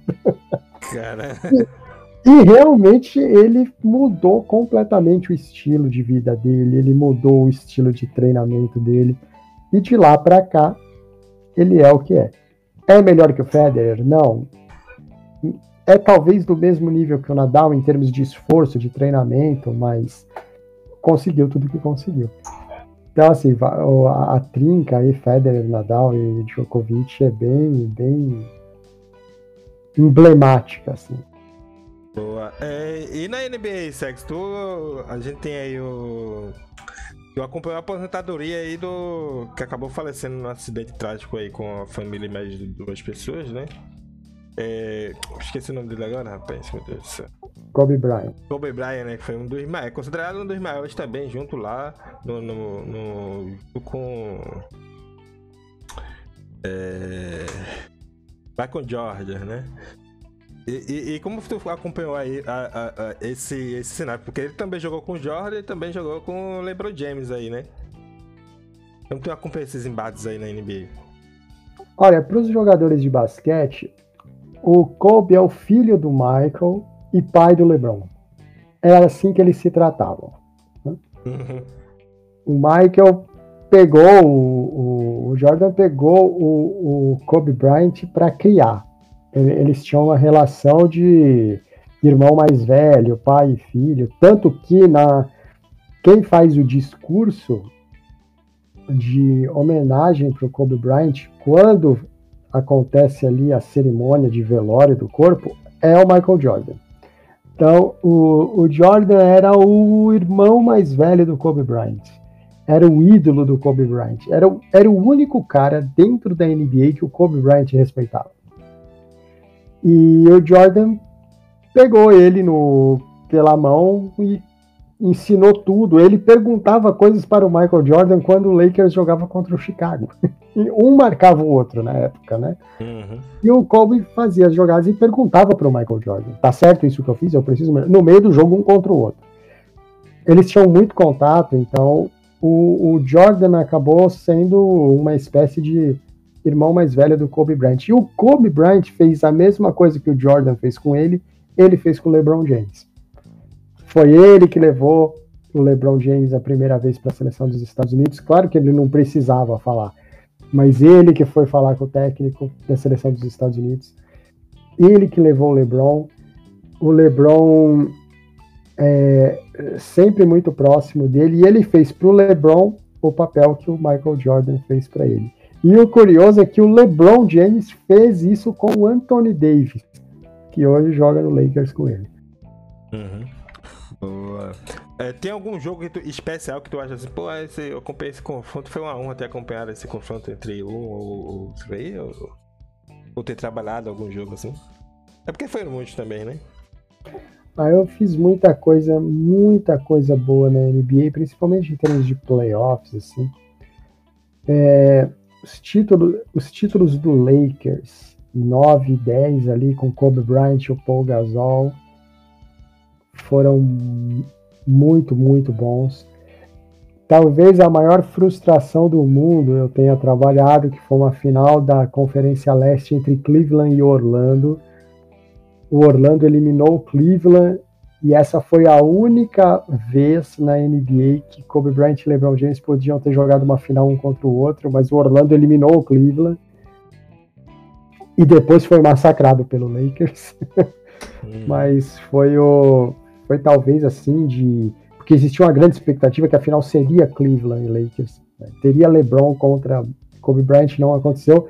Speaker 2: Cara. [laughs] E realmente ele mudou completamente o estilo de vida dele, ele mudou o estilo de treinamento dele. E de lá para cá, ele é o que é. É melhor que o Federer? Não. É talvez do mesmo nível que o Nadal em termos de esforço, de treinamento, mas conseguiu tudo que conseguiu. Então, assim, a, a trinca aí, Federer, Nadal e Djokovic é bem, bem emblemática, assim.
Speaker 1: Boa. É, e na NBA, Sex, tu, a gente tem aí o. Eu acompanhei a aposentadoria aí do. que acabou falecendo num acidente trágico aí com a família e mais de duas pessoas, né? É... Esqueci o nome dele agora, rapaz, meu Deus do céu.
Speaker 2: Kobe Bryant.
Speaker 1: Kobe Bryant, né? Que foi um dos maiores. É considerado um dos maiores também, junto lá no. no, no com. É. Michael Jordan, né? E, e, e, como tu acompanhou aí a, a, a, esse, esse cenário? Porque ele também jogou com o Jordan e também jogou com o LeBron James aí, né? Como tu acompanha esses embates aí na NBA?
Speaker 2: Olha, para os jogadores de basquete, o Kobe é o filho do Michael e pai do LeBron. Era assim que eles se tratavam. Né? Uhum. O Michael pegou, o, o Jordan pegou o, o Kobe Bryant para criar eles tinham uma relação de irmão mais velho, pai e filho, tanto que na quem faz o discurso de homenagem para o Kobe Bryant quando acontece ali a cerimônia de velório do corpo é o Michael Jordan. Então, o, o Jordan era o irmão mais velho do Kobe Bryant. Era o ídolo do Kobe Bryant. Era, era o único cara dentro da NBA que o Kobe Bryant respeitava. E o Jordan pegou ele no, pela mão e ensinou tudo. Ele perguntava coisas para o Michael Jordan quando o Lakers jogava contra o Chicago. [laughs] um marcava o outro na época, né? Uhum. E o Kobe fazia as jogadas e perguntava para o Michael Jordan: tá certo isso que eu fiz? Eu preciso. No meio do jogo, um contra o outro. Eles tinham muito contato, então o, o Jordan acabou sendo uma espécie de irmão mais velho do Kobe Bryant. E o Kobe Bryant fez a mesma coisa que o Jordan fez com ele, ele fez com o LeBron James. Foi ele que levou o LeBron James a primeira vez para a seleção dos Estados Unidos. Claro que ele não precisava falar, mas ele que foi falar com o técnico da seleção dos Estados Unidos. Ele que levou o LeBron. O LeBron é sempre muito próximo dele e ele fez para o LeBron o papel que o Michael Jordan fez para ele. E o curioso é que o LeBron James fez isso com o Anthony Davis, que hoje joga no Lakers com ele.
Speaker 1: Uhum. É, tem algum jogo que tu, especial que tu acha assim, pô, esse, eu acompanhei esse confronto, foi uma honra ter acompanhado esse confronto entre um ou outro aí, ou, ou ter trabalhado algum jogo assim? É porque foi muito também, né?
Speaker 2: Ah, eu fiz muita coisa, muita coisa boa na NBA, principalmente em termos de playoffs, assim. É, os títulos, os títulos do Lakers, 9 e 10 ali com Kobe Bryant e o Paul Gasol, foram muito, muito bons. Talvez a maior frustração do mundo eu tenha trabalhado, que foi uma final da Conferência Leste entre Cleveland e Orlando. O Orlando eliminou o Cleveland e essa foi a única vez na NBA que Kobe Bryant e LeBron James podiam ter jogado uma final um contra o outro, mas o Orlando eliminou o Cleveland. E depois foi massacrado pelo Lakers. [laughs] Hum. mas foi o foi talvez assim de porque existia uma grande expectativa que a final seria Cleveland e Lakers. Né? Teria LeBron contra Kobe Bryant, não aconteceu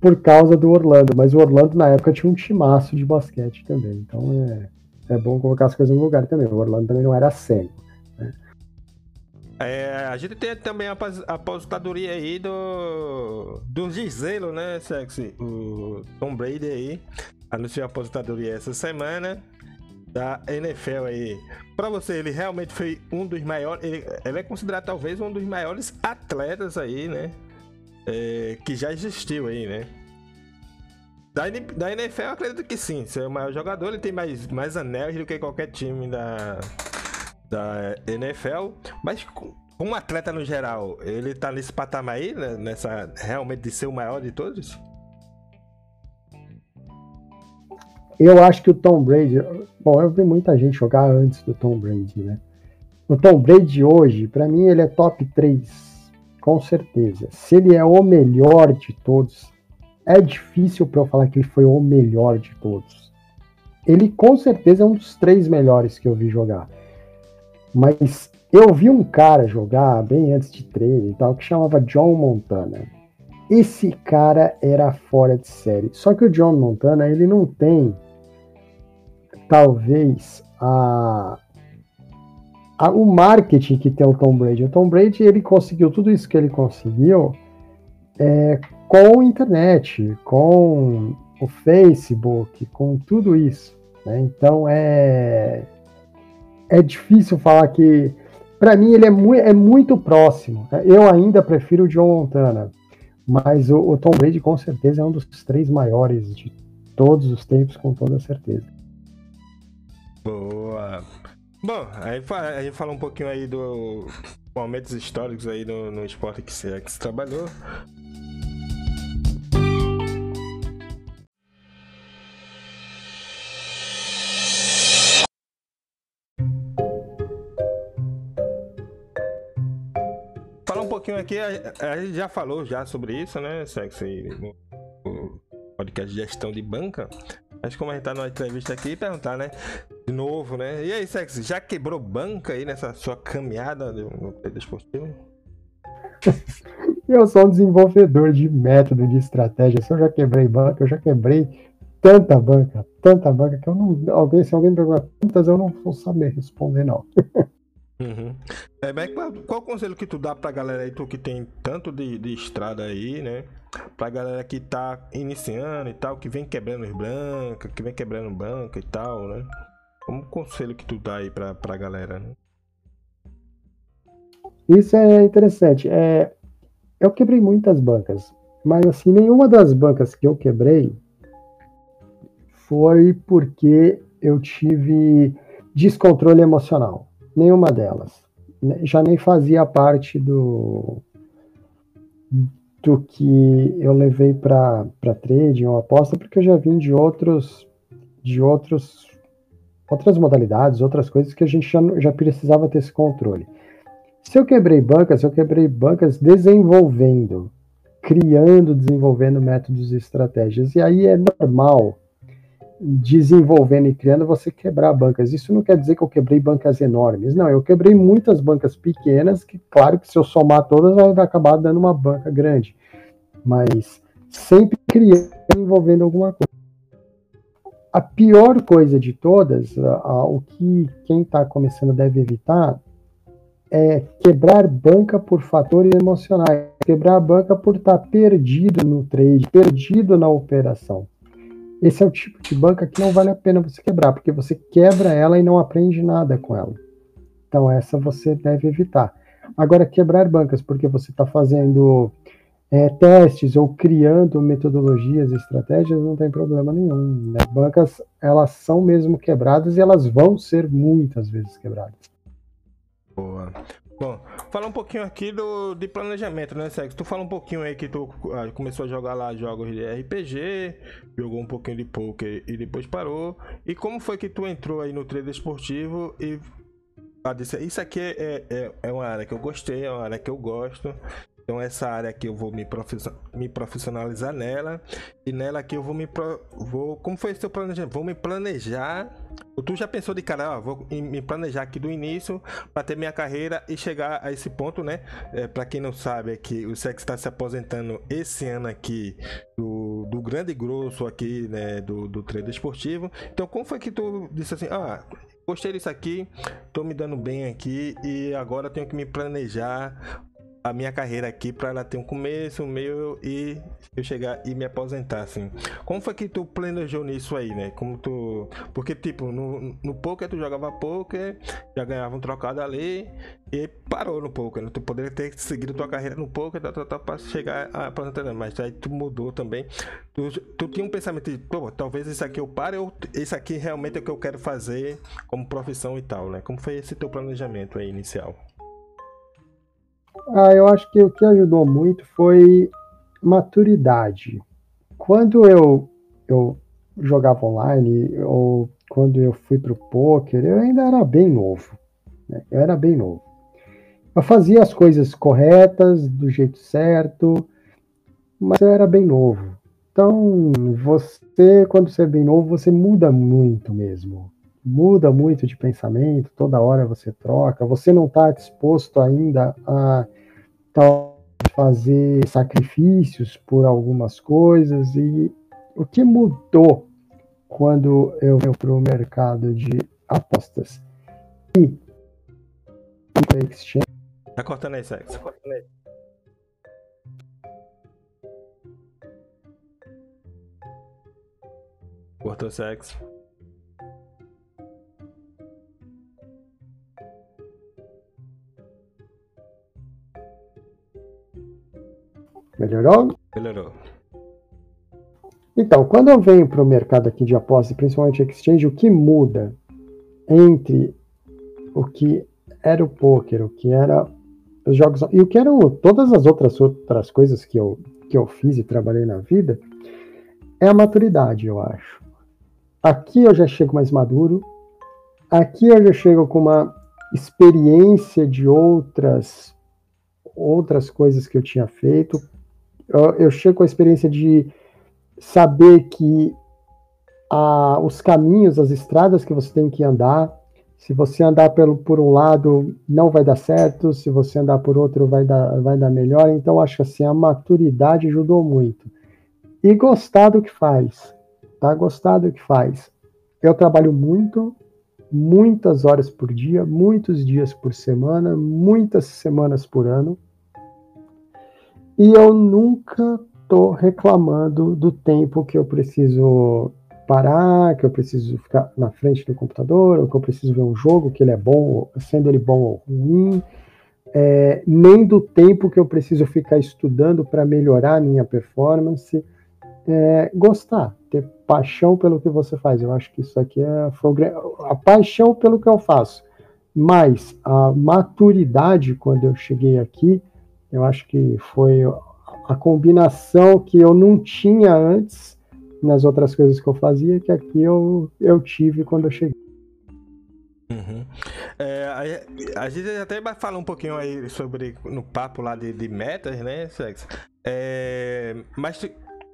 Speaker 2: por causa do Orlando, mas o Orlando na época tinha um timaço de basquete também. Então é é bom colocar as coisas no lugar também. O Orlando também não era cego. Né?
Speaker 1: É, a gente tem também a aposentadoria aí do, do Giselo, né, Sexy? O Tom Brady aí anunciou a aposentadoria essa semana da NFL aí. Para você, ele realmente foi um dos maiores. Ele, ele, é considerado talvez um dos maiores atletas aí, né? É, que já existiu aí, né? Da, da NFL eu acredito que sim. Ser o maior jogador, ele tem mais, mais anéis do que qualquer time da, da NFL. Mas como atleta no geral, ele tá nesse patamar aí, né? nessa realmente de ser o maior de todos?
Speaker 2: Eu acho que o Tom Brady. Bom, eu vi muita gente jogar antes do Tom Brady, né? O Tom Brady hoje, para mim, ele é top 3, com certeza. Se ele é o melhor de todos, é difícil para eu falar que ele foi o melhor de todos. Ele com certeza é um dos três melhores que eu vi jogar. Mas eu vi um cara jogar bem antes de treino e tal, que chamava John Montana. Esse cara era fora de série. Só que o John Montana, ele não tem, talvez, a, a, o marketing que tem o Tom Brady. O Tom Brady, ele conseguiu tudo isso que ele conseguiu é, com a internet, com o Facebook, com tudo isso. Né? Então é é difícil falar que para mim ele é, mu é muito próximo. Eu ainda prefiro o John Montana, mas o, o, Tom Brady com certeza é um dos três maiores de todos os tempos, com toda certeza.
Speaker 1: Boa. Bom, aí a gente fala um pouquinho aí do momentos históricos aí no, no esporte que você, que você trabalhou. pouquinho aqui, a, a gente já falou já sobre isso, né, Sexo, no podcast gestão de banca. Mas como a gente tá numa entrevista aqui, perguntar, né? De novo, né? E aí, Sexo, já quebrou banca aí nessa sua caminhada no esportivo? [laughs]
Speaker 2: Eu sou um desenvolvedor de método, de estratégia. Se eu já quebrei banca, eu já quebrei tanta banca, tanta banca, que eu não. Alguém, se alguém perguntar quantas, eu não vou saber responder, não. [laughs]
Speaker 1: Uhum. É, mas qual, qual o conselho que tu dá pra galera aí, tu que tem tanto de, de estrada aí, né? Pra galera que tá iniciando e tal, que vem quebrando os brancas, que vem quebrando banca e tal, né? Como conselho que tu dá aí pra, pra galera, né?
Speaker 2: Isso é interessante. É, eu quebrei muitas bancas, mas assim, nenhuma das bancas que eu quebrei foi porque eu tive descontrole emocional nenhuma delas. Né, já nem fazia parte do, do que eu levei para trading ou aposta, porque eu já vim de outros de outros outras modalidades, outras coisas que a gente já, já precisava ter esse controle. Se eu quebrei bancas, eu quebrei bancas desenvolvendo, criando, desenvolvendo métodos e estratégias. E aí é normal desenvolvendo e criando, você quebrar bancas. Isso não quer dizer que eu quebrei bancas enormes. Não, eu quebrei muitas bancas pequenas, que claro que se eu somar todas vai acabar dando uma banca grande. Mas sempre criando envolvendo alguma coisa. A pior coisa de todas, o que quem está começando deve evitar, é quebrar banca por fatores emocionais. Quebrar a banca por estar tá perdido no trade, perdido na operação. Esse é o tipo de banca que não vale a pena você quebrar, porque você quebra ela e não aprende nada com ela. Então, essa você deve evitar. Agora, quebrar bancas porque você está fazendo é, testes ou criando metodologias, estratégias, não tem problema nenhum. Né? Bancas, elas são mesmo quebradas e elas vão ser muitas vezes quebradas.
Speaker 1: Boa. Bom, falar um pouquinho aqui do, de planejamento, né, Sex? Tu fala um pouquinho aí que tu ah, começou a jogar lá jogos de RPG, jogou um pouquinho de poker e depois parou. E como foi que tu entrou aí no trade esportivo e ah, disse, isso aqui é, é, é uma área que eu gostei, é uma área que eu gosto. Então essa área aqui eu vou me, me profissionalizar nela e nela aqui eu vou me pro, vou como foi teu planejamento? Vou me planejar. Tu já pensou de cara, ó, vou me planejar aqui do início para ter minha carreira e chegar a esse ponto, né? É, para quem não sabe, é que o Sex está se aposentando esse ano aqui do, do grande grosso aqui, né? Do, do trade esportivo. Então como foi que tu disse assim, ah, gostei disso aqui, tô me dando bem aqui e agora tenho que me planejar a minha carreira aqui para ela ter um começo, um meio e eu chegar e me aposentar, assim. Como foi que tu planejou nisso aí, né? Como tu... Porque, tipo, no, no poker tu jogava poker, já ganhava um trocado ali e parou no poker, né? Tu poderia ter seguido tua carreira no poker tá, tá, tá, para chegar a aposentar, mas aí tu mudou também. Tu, tu tinha um pensamento de, pô, talvez isso aqui eu pare ou isso aqui realmente é o que eu quero fazer como profissão e tal, né? Como foi esse teu planejamento aí inicial?
Speaker 2: Ah, eu acho que o que ajudou muito foi maturidade. Quando eu, eu jogava online ou quando eu fui para o poker, eu ainda era bem novo. Né? Eu era bem novo. Eu fazia as coisas corretas, do jeito certo, mas eu era bem novo. Então, você, quando você é bem novo, você muda muito mesmo. Muda muito de pensamento, toda hora você troca. Você não está disposto ainda a fazer sacrifícios por algumas coisas. E o que mudou quando eu venho para o mercado de apostas? E
Speaker 1: exchange. Tá cortando aí, Sex. Tá cortando aí. Cortou sexo.
Speaker 2: Melhorou?
Speaker 1: Melhorou.
Speaker 2: Então, quando eu venho para o mercado aqui de apostas, principalmente exchange, o que muda entre o que era o poker, o que era os jogos e o que eram todas as outras outras coisas que eu que eu fiz e trabalhei na vida é a maturidade, eu acho. Aqui eu já chego mais maduro, aqui eu já chego com uma experiência de outras outras coisas que eu tinha feito. Eu, eu chego com a experiência de saber que a, os caminhos, as estradas que você tem que andar, se você andar pelo, por um lado não vai dar certo, se você andar por outro vai dar, vai dar melhor. Então acho que assim, a maturidade ajudou muito. E gostar do que faz tá? Gostar do que faz. Eu trabalho muito, muitas horas por dia, muitos dias por semana, muitas semanas por ano. E eu nunca tô reclamando do tempo que eu preciso parar, que eu preciso ficar na frente do computador, ou que eu preciso ver um jogo, que ele é bom, sendo ele bom ou ruim, é, nem do tempo que eu preciso ficar estudando para melhorar a minha performance. É, gostar, ter paixão pelo que você faz. Eu acho que isso aqui é a paixão pelo que eu faço. Mas a maturidade quando eu cheguei aqui, eu acho que foi a combinação que eu não tinha antes nas outras coisas que eu fazia, que aqui eu, eu tive quando eu cheguei.
Speaker 1: Uhum. É, a, a, gente até vai falar um pouquinho aí sobre no papo lá de, de metas, né, Sex? É, mas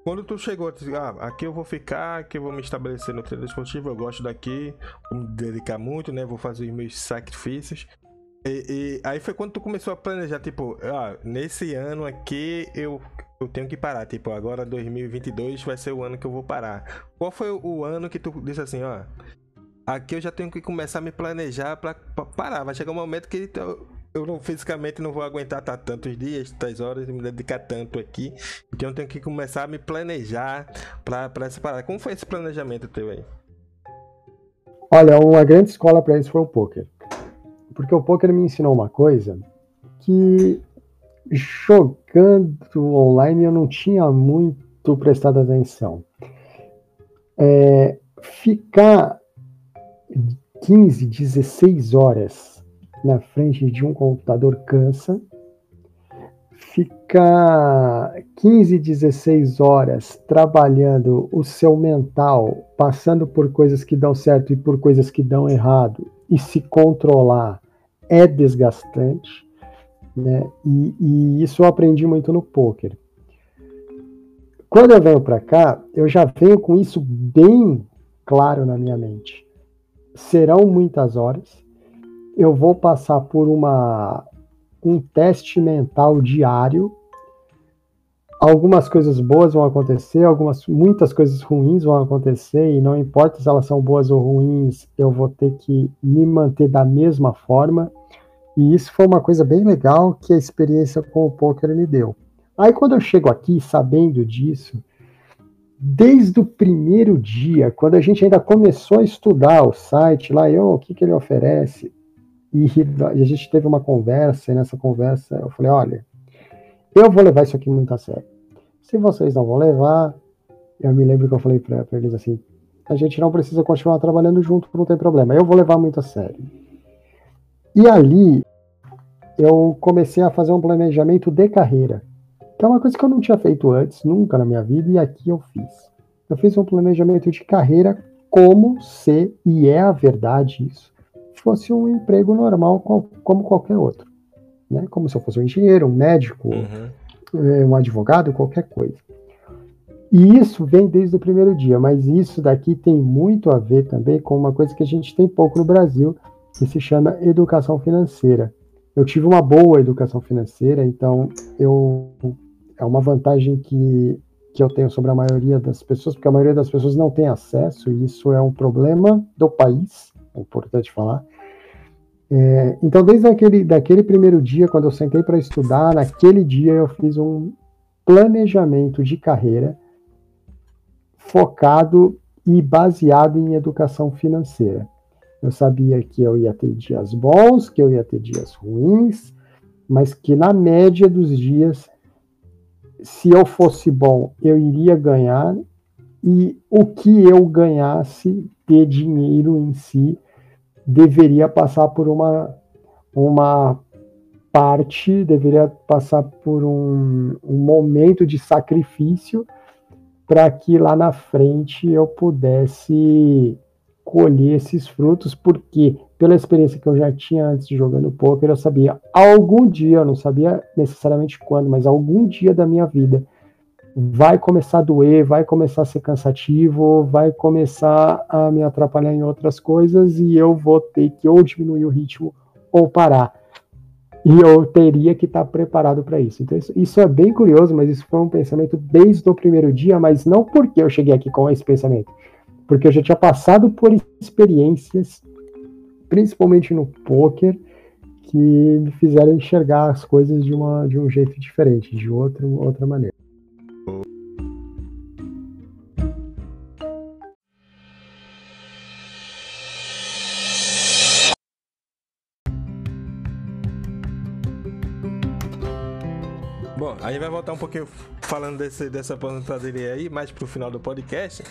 Speaker 1: quando tu chegou, tu disse, ah, aqui eu vou ficar, aqui eu vou me estabelecer no treino esportivo, eu gosto daqui, vou me dedicar muito, né? Vou fazer os meus sacrifícios. E, e, aí foi quando tu começou a planejar, tipo, ah, nesse ano aqui eu, eu tenho que parar, tipo, agora 2022 vai ser o ano que eu vou parar. Qual foi o ano que tu disse assim, ó, aqui eu já tenho que começar a me planejar para parar, vai chegar um momento que eu não, fisicamente não vou aguentar estar tantos dias, tantas horas me dedicar tanto aqui. Então eu tenho que começar a me planejar para essa parada. Como foi esse planejamento teu aí?
Speaker 2: Olha, uma grande escola para isso foi o poker. Porque o poker me ensinou uma coisa que jogando online eu não tinha muito prestado atenção. É, ficar 15, 16 horas na frente de um computador cansa. Ficar 15, 16 horas trabalhando o seu mental, passando por coisas que dão certo e por coisas que dão errado, e se controlar é desgastante. Né? E, e isso eu aprendi muito no poker. Quando eu venho para cá, eu já venho com isso bem claro na minha mente. Serão muitas horas, eu vou passar por uma um teste mental diário. Algumas coisas boas vão acontecer, algumas muitas coisas ruins vão acontecer e não importa se elas são boas ou ruins, eu vou ter que me manter da mesma forma. E isso foi uma coisa bem legal que a experiência com o poker me deu. Aí quando eu chego aqui sabendo disso, desde o primeiro dia, quando a gente ainda começou a estudar o site lá, eu, o que, que ele oferece, e, a gente teve uma conversa, e nessa conversa eu falei: olha, eu vou levar isso aqui muito a sério. Se vocês não vão levar, eu me lembro que eu falei para eles assim: a gente não precisa continuar trabalhando junto, não tem problema. Eu vou levar muito a sério. E ali eu comecei a fazer um planejamento de carreira, que é uma coisa que eu não tinha feito antes, nunca na minha vida, e aqui eu fiz. eu fiz um planejamento de carreira como se, e é a verdade isso, fosse um emprego normal como qualquer outro. Né? Como se eu fosse um engenheiro, um médico, uhum. É, um advogado, qualquer coisa. E isso vem desde o primeiro dia, mas isso daqui tem muito a ver também com uma coisa que a gente tem pouco no Brasil, que se chama educação financeira. Eu tive uma boa educação financeira, então eu é uma vantagem que que eu tenho sobre a maioria das pessoas, porque a maioria das pessoas não tem acesso, e isso é um problema do país, é importante falar. É, então, desde aquele daquele primeiro dia, quando eu sentei para estudar, naquele dia eu fiz um planejamento de carreira focado e baseado em educação financeira. Eu sabia que eu ia ter dias bons, que eu ia ter dias ruins, mas que na média dos dias se eu fosse bom, eu iria ganhar, e o que eu ganhasse de dinheiro em si deveria passar por uma, uma parte, deveria passar por um, um momento de sacrifício para que lá na frente eu pudesse colher esses frutos, porque pela experiência que eu já tinha antes jogando poker, eu sabia algum dia, eu não sabia necessariamente quando, mas algum dia da minha vida vai começar a doer, vai começar a ser cansativo, vai começar a me atrapalhar em outras coisas e eu vou ter que ou diminuir o ritmo ou parar. E eu teria que estar preparado para isso. Então, isso, isso, é bem curioso, mas isso foi um pensamento desde o primeiro dia, mas não porque eu cheguei aqui com esse pensamento, porque eu já tinha passado por experiências principalmente no poker, que me fizeram enxergar as coisas de, uma, de um jeito diferente, de outra, outra maneira.
Speaker 1: Bom, a gente vai voltar um pouquinho falando desse, dessa aposentadoria aí, mais pro final do podcast.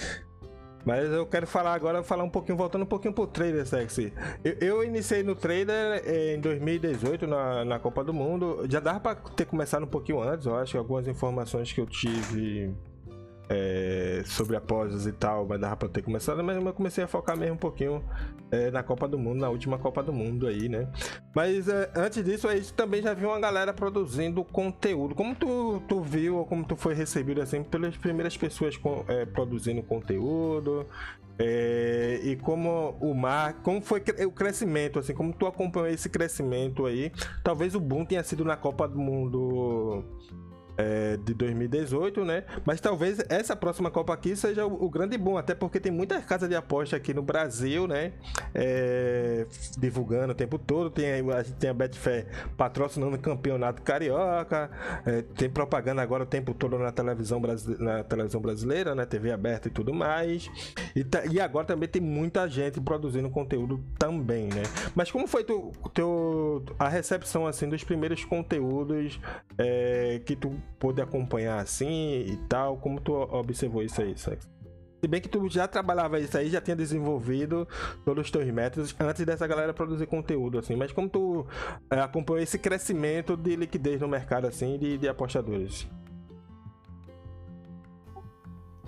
Speaker 1: Mas eu quero falar agora, falar um pouquinho, voltando um pouquinho pro trader sexy. Eu, eu iniciei no trader eh, em 2018 na, na Copa do Mundo. Já dava para ter começado um pouquinho antes, eu acho. Algumas informações que eu tive é, sobre apostas e tal, mas dava pra ter começado, mas eu comecei a focar mesmo um pouquinho é, na Copa do Mundo, na última Copa do Mundo aí, né? Mas é, antes disso, aí também já viu uma galera produzindo conteúdo. Como tu, tu viu, ou como tu foi recebido assim pelas primeiras pessoas com, é, produzindo conteúdo? É, e como o mar, como foi o crescimento, assim, como tu acompanhou esse crescimento aí? Talvez o boom tenha sido na Copa do Mundo é, de 2018, né? Mas talvez essa próxima Copa aqui seja o, o, grande boom, até porque tem muitas casas de aposta aqui no Brasil, né? É, divulgando o tempo todo. Tem, a gente tem a Betfair patrocinando o campeonato carioca, é, tem propaganda agora o tempo todo na televisão, na televisão brasileira, né? TV aberta e tudo mais. E, tá, e agora também tem muita gente produzindo conteúdo também, né? Mas como foi tu, teu, a recepção assim dos primeiros conteúdos é, que tu pôde acompanhar assim e tal? Como tu observou isso aí, Sex? Se bem que tu já trabalhava isso aí, já tinha desenvolvido todos os teus métodos antes dessa galera produzir conteúdo, assim. Mas como tu é, acompanhou esse crescimento de liquidez no mercado, assim, de, de apostadores?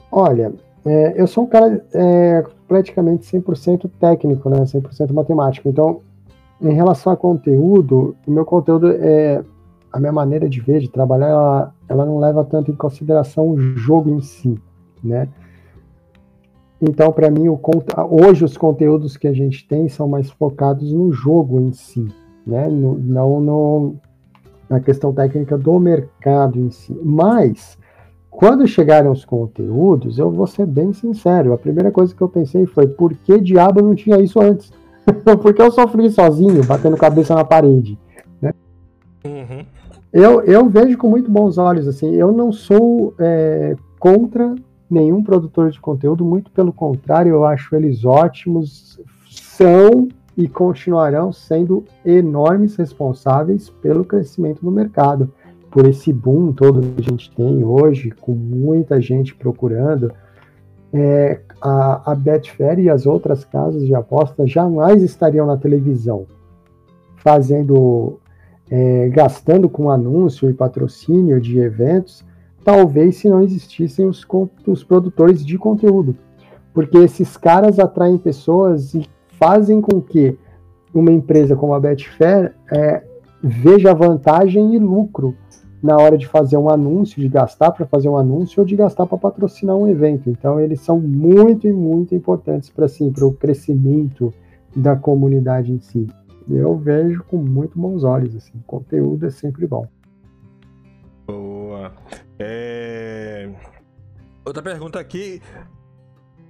Speaker 2: Olha, é, eu sou um cara é, praticamente 100% técnico, né? 100% matemático. Então, em relação a conteúdo, o meu conteúdo é a minha maneira de ver, de trabalhar, ela, ela não leva tanto em consideração o jogo em si, né? Então, para mim, o, hoje os conteúdos que a gente tem são mais focados no jogo em si, né? No, não no, na questão técnica do mercado em si. Mas, quando chegaram os conteúdos, eu vou ser bem sincero, a primeira coisa que eu pensei foi, por que diabo não tinha isso antes? [laughs] Porque eu sofri sozinho, batendo cabeça na parede. Né? Uhum eu, eu vejo com muito bons olhos, assim, eu não sou é, contra nenhum produtor de conteúdo, muito pelo contrário, eu acho eles ótimos, são e continuarão sendo enormes responsáveis pelo crescimento do mercado, por esse boom todo que a gente tem hoje, com muita gente procurando. É, a, a Betfair e as outras casas de aposta jamais estariam na televisão fazendo é, gastando com anúncio e patrocínio de eventos talvez se não existissem os, os produtores de conteúdo. Porque esses caras atraem pessoas e fazem com que uma empresa como a Betfair é, veja vantagem e lucro na hora de fazer um anúncio, de gastar para fazer um anúncio ou de gastar para patrocinar um evento. Então, eles são muito e muito importantes para assim, o crescimento da comunidade em si. Eu vejo com muito bons olhos. Assim, conteúdo é sempre bom.
Speaker 1: Boa. É... Outra pergunta aqui.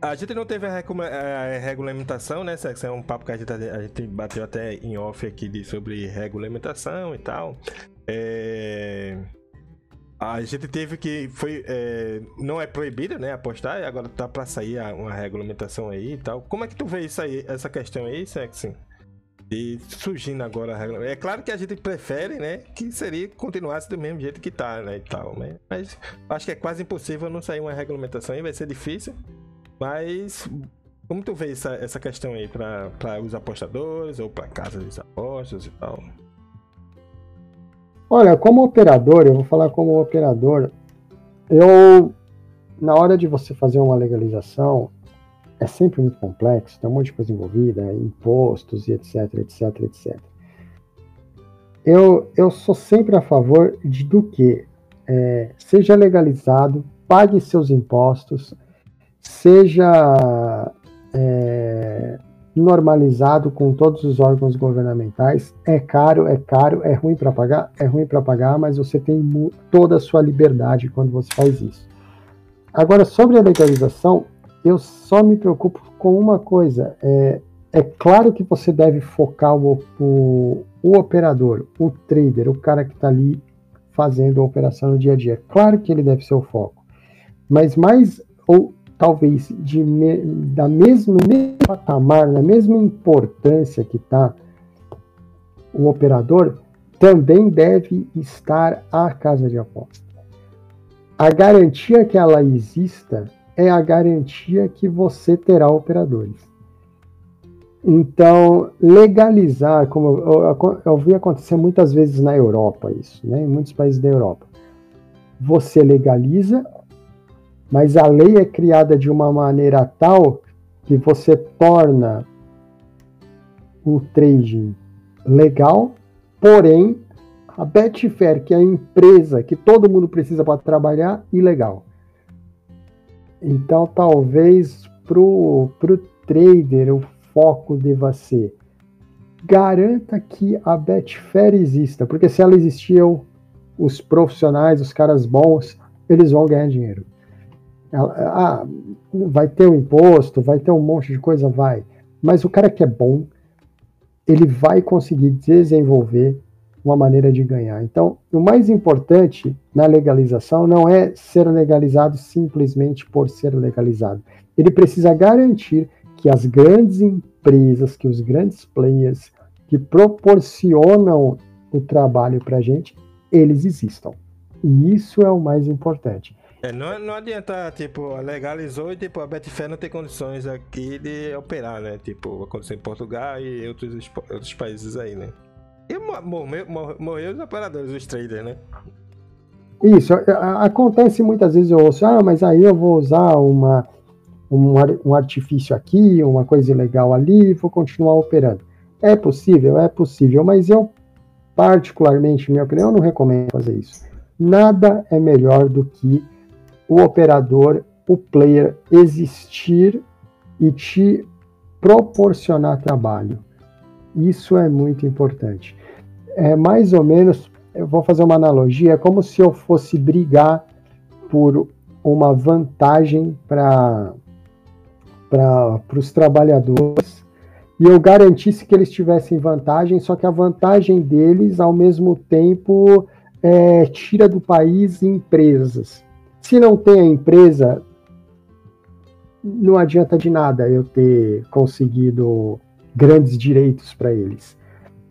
Speaker 1: A gente não teve a, a regulamentação, né? Isso é um papo que a gente, a gente bateu até em off aqui de, sobre regulamentação e tal. É... A gente teve que. Foi, é... não é proibido, né? Apostar, agora tá pra sair uma regulamentação aí e tal. Como é que tu vê isso aí, essa questão aí, Sexy? E surgindo agora a. É claro que a gente prefere, né? Que seria continuasse do mesmo jeito que tá, né? E tal, né? Mas acho que é quase impossível não sair uma regulamentação aí, vai ser difícil. Mas como tu vê essa, essa questão aí para os apostadores ou para casas de apostas e tal?
Speaker 2: Olha, como operador, eu vou falar como operador, eu na hora de você fazer uma legalização, é sempre muito complexo, tem um monte de coisa envolvida, impostos e etc, etc, etc. Eu, eu sou sempre a favor de do que é, seja legalizado, pague seus impostos, seja é, normalizado com todos os órgãos governamentais. É caro, é caro, é ruim para pagar, é ruim para pagar, mas você tem toda a sua liberdade quando você faz isso. Agora, sobre a legalização, eu só me preocupo com uma coisa. É, é claro que você deve focar o, o, o operador, o trader, o cara que está ali fazendo a operação no dia a dia. Claro que ele deve ser o foco. Mas mais, ou talvez de me, da mesmo, mesmo patamar, na mesma importância que está o operador, também deve estar a casa de aposta. A garantia que ela exista é a garantia que você terá operadores. Então, legalizar, como eu, eu, vi acontecer muitas vezes na Europa, isso, né, em muitos países da Europa. Você legaliza, mas a lei é criada de uma maneira tal que você torna o trading legal, porém, a Betfair, que é a empresa que todo mundo precisa para trabalhar, ilegal. Então, talvez para o trader o foco deva ser garanta que a Betfair exista, porque se ela existir, os profissionais, os caras bons, eles vão ganhar dinheiro. Ah, vai ter um imposto, vai ter um monte de coisa, vai. Mas o cara que é bom, ele vai conseguir desenvolver uma maneira de ganhar. Então, o mais importante na legalização não é ser legalizado simplesmente por ser legalizado. Ele precisa garantir que as grandes empresas, que os grandes players que proporcionam o trabalho para a gente, eles existam. E isso é o mais importante.
Speaker 1: É, não, não adianta, tipo, legalizou e tipo, a Betfair não tem condições aqui de operar, né? Tipo, aconteceu em Portugal e outros, outros países aí, né? E morreu, morreu os operadores, os traders, né?
Speaker 2: Isso, acontece muitas vezes eu ouço, ah, mas aí eu vou usar uma, um, um artifício aqui, uma coisa ilegal ali, e vou continuar operando. É possível? É possível, mas eu, particularmente, minha opinião, não recomendo fazer isso. Nada é melhor do que o operador, o player, existir e te proporcionar trabalho. Isso é muito importante. É mais ou menos, eu vou fazer uma analogia, é como se eu fosse brigar por uma vantagem para os trabalhadores e eu garantisse que eles tivessem vantagem, só que a vantagem deles, ao mesmo tempo, é, tira do país empresas. Se não tem a empresa, não adianta de nada eu ter conseguido grandes direitos para eles.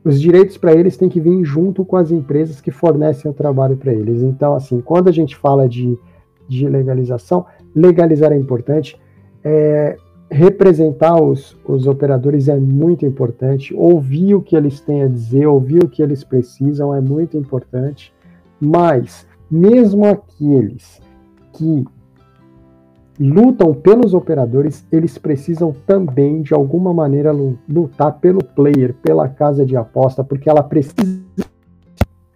Speaker 2: Os direitos para eles têm que vir junto com as empresas que fornecem o trabalho para eles. Então, assim, quando a gente fala de, de legalização, legalizar é importante. É, representar os, os operadores é muito importante. Ouvir o que eles têm a dizer, ouvir o que eles precisam é muito importante. Mas mesmo aqueles que lutam pelos operadores, eles precisam também, de alguma maneira, lutar pelo player, pela casa de aposta, porque ela precisa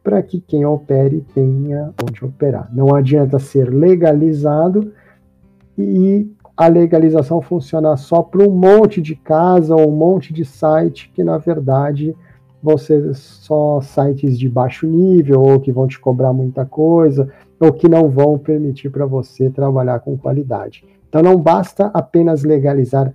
Speaker 2: para que quem opere tenha onde operar. Não adianta ser legalizado e a legalização funcionar só para um monte de casa ou um monte de site que, na verdade, ser só sites de baixo nível ou que vão te cobrar muita coisa ou que não vão permitir para você trabalhar com qualidade. Então não basta apenas legalizar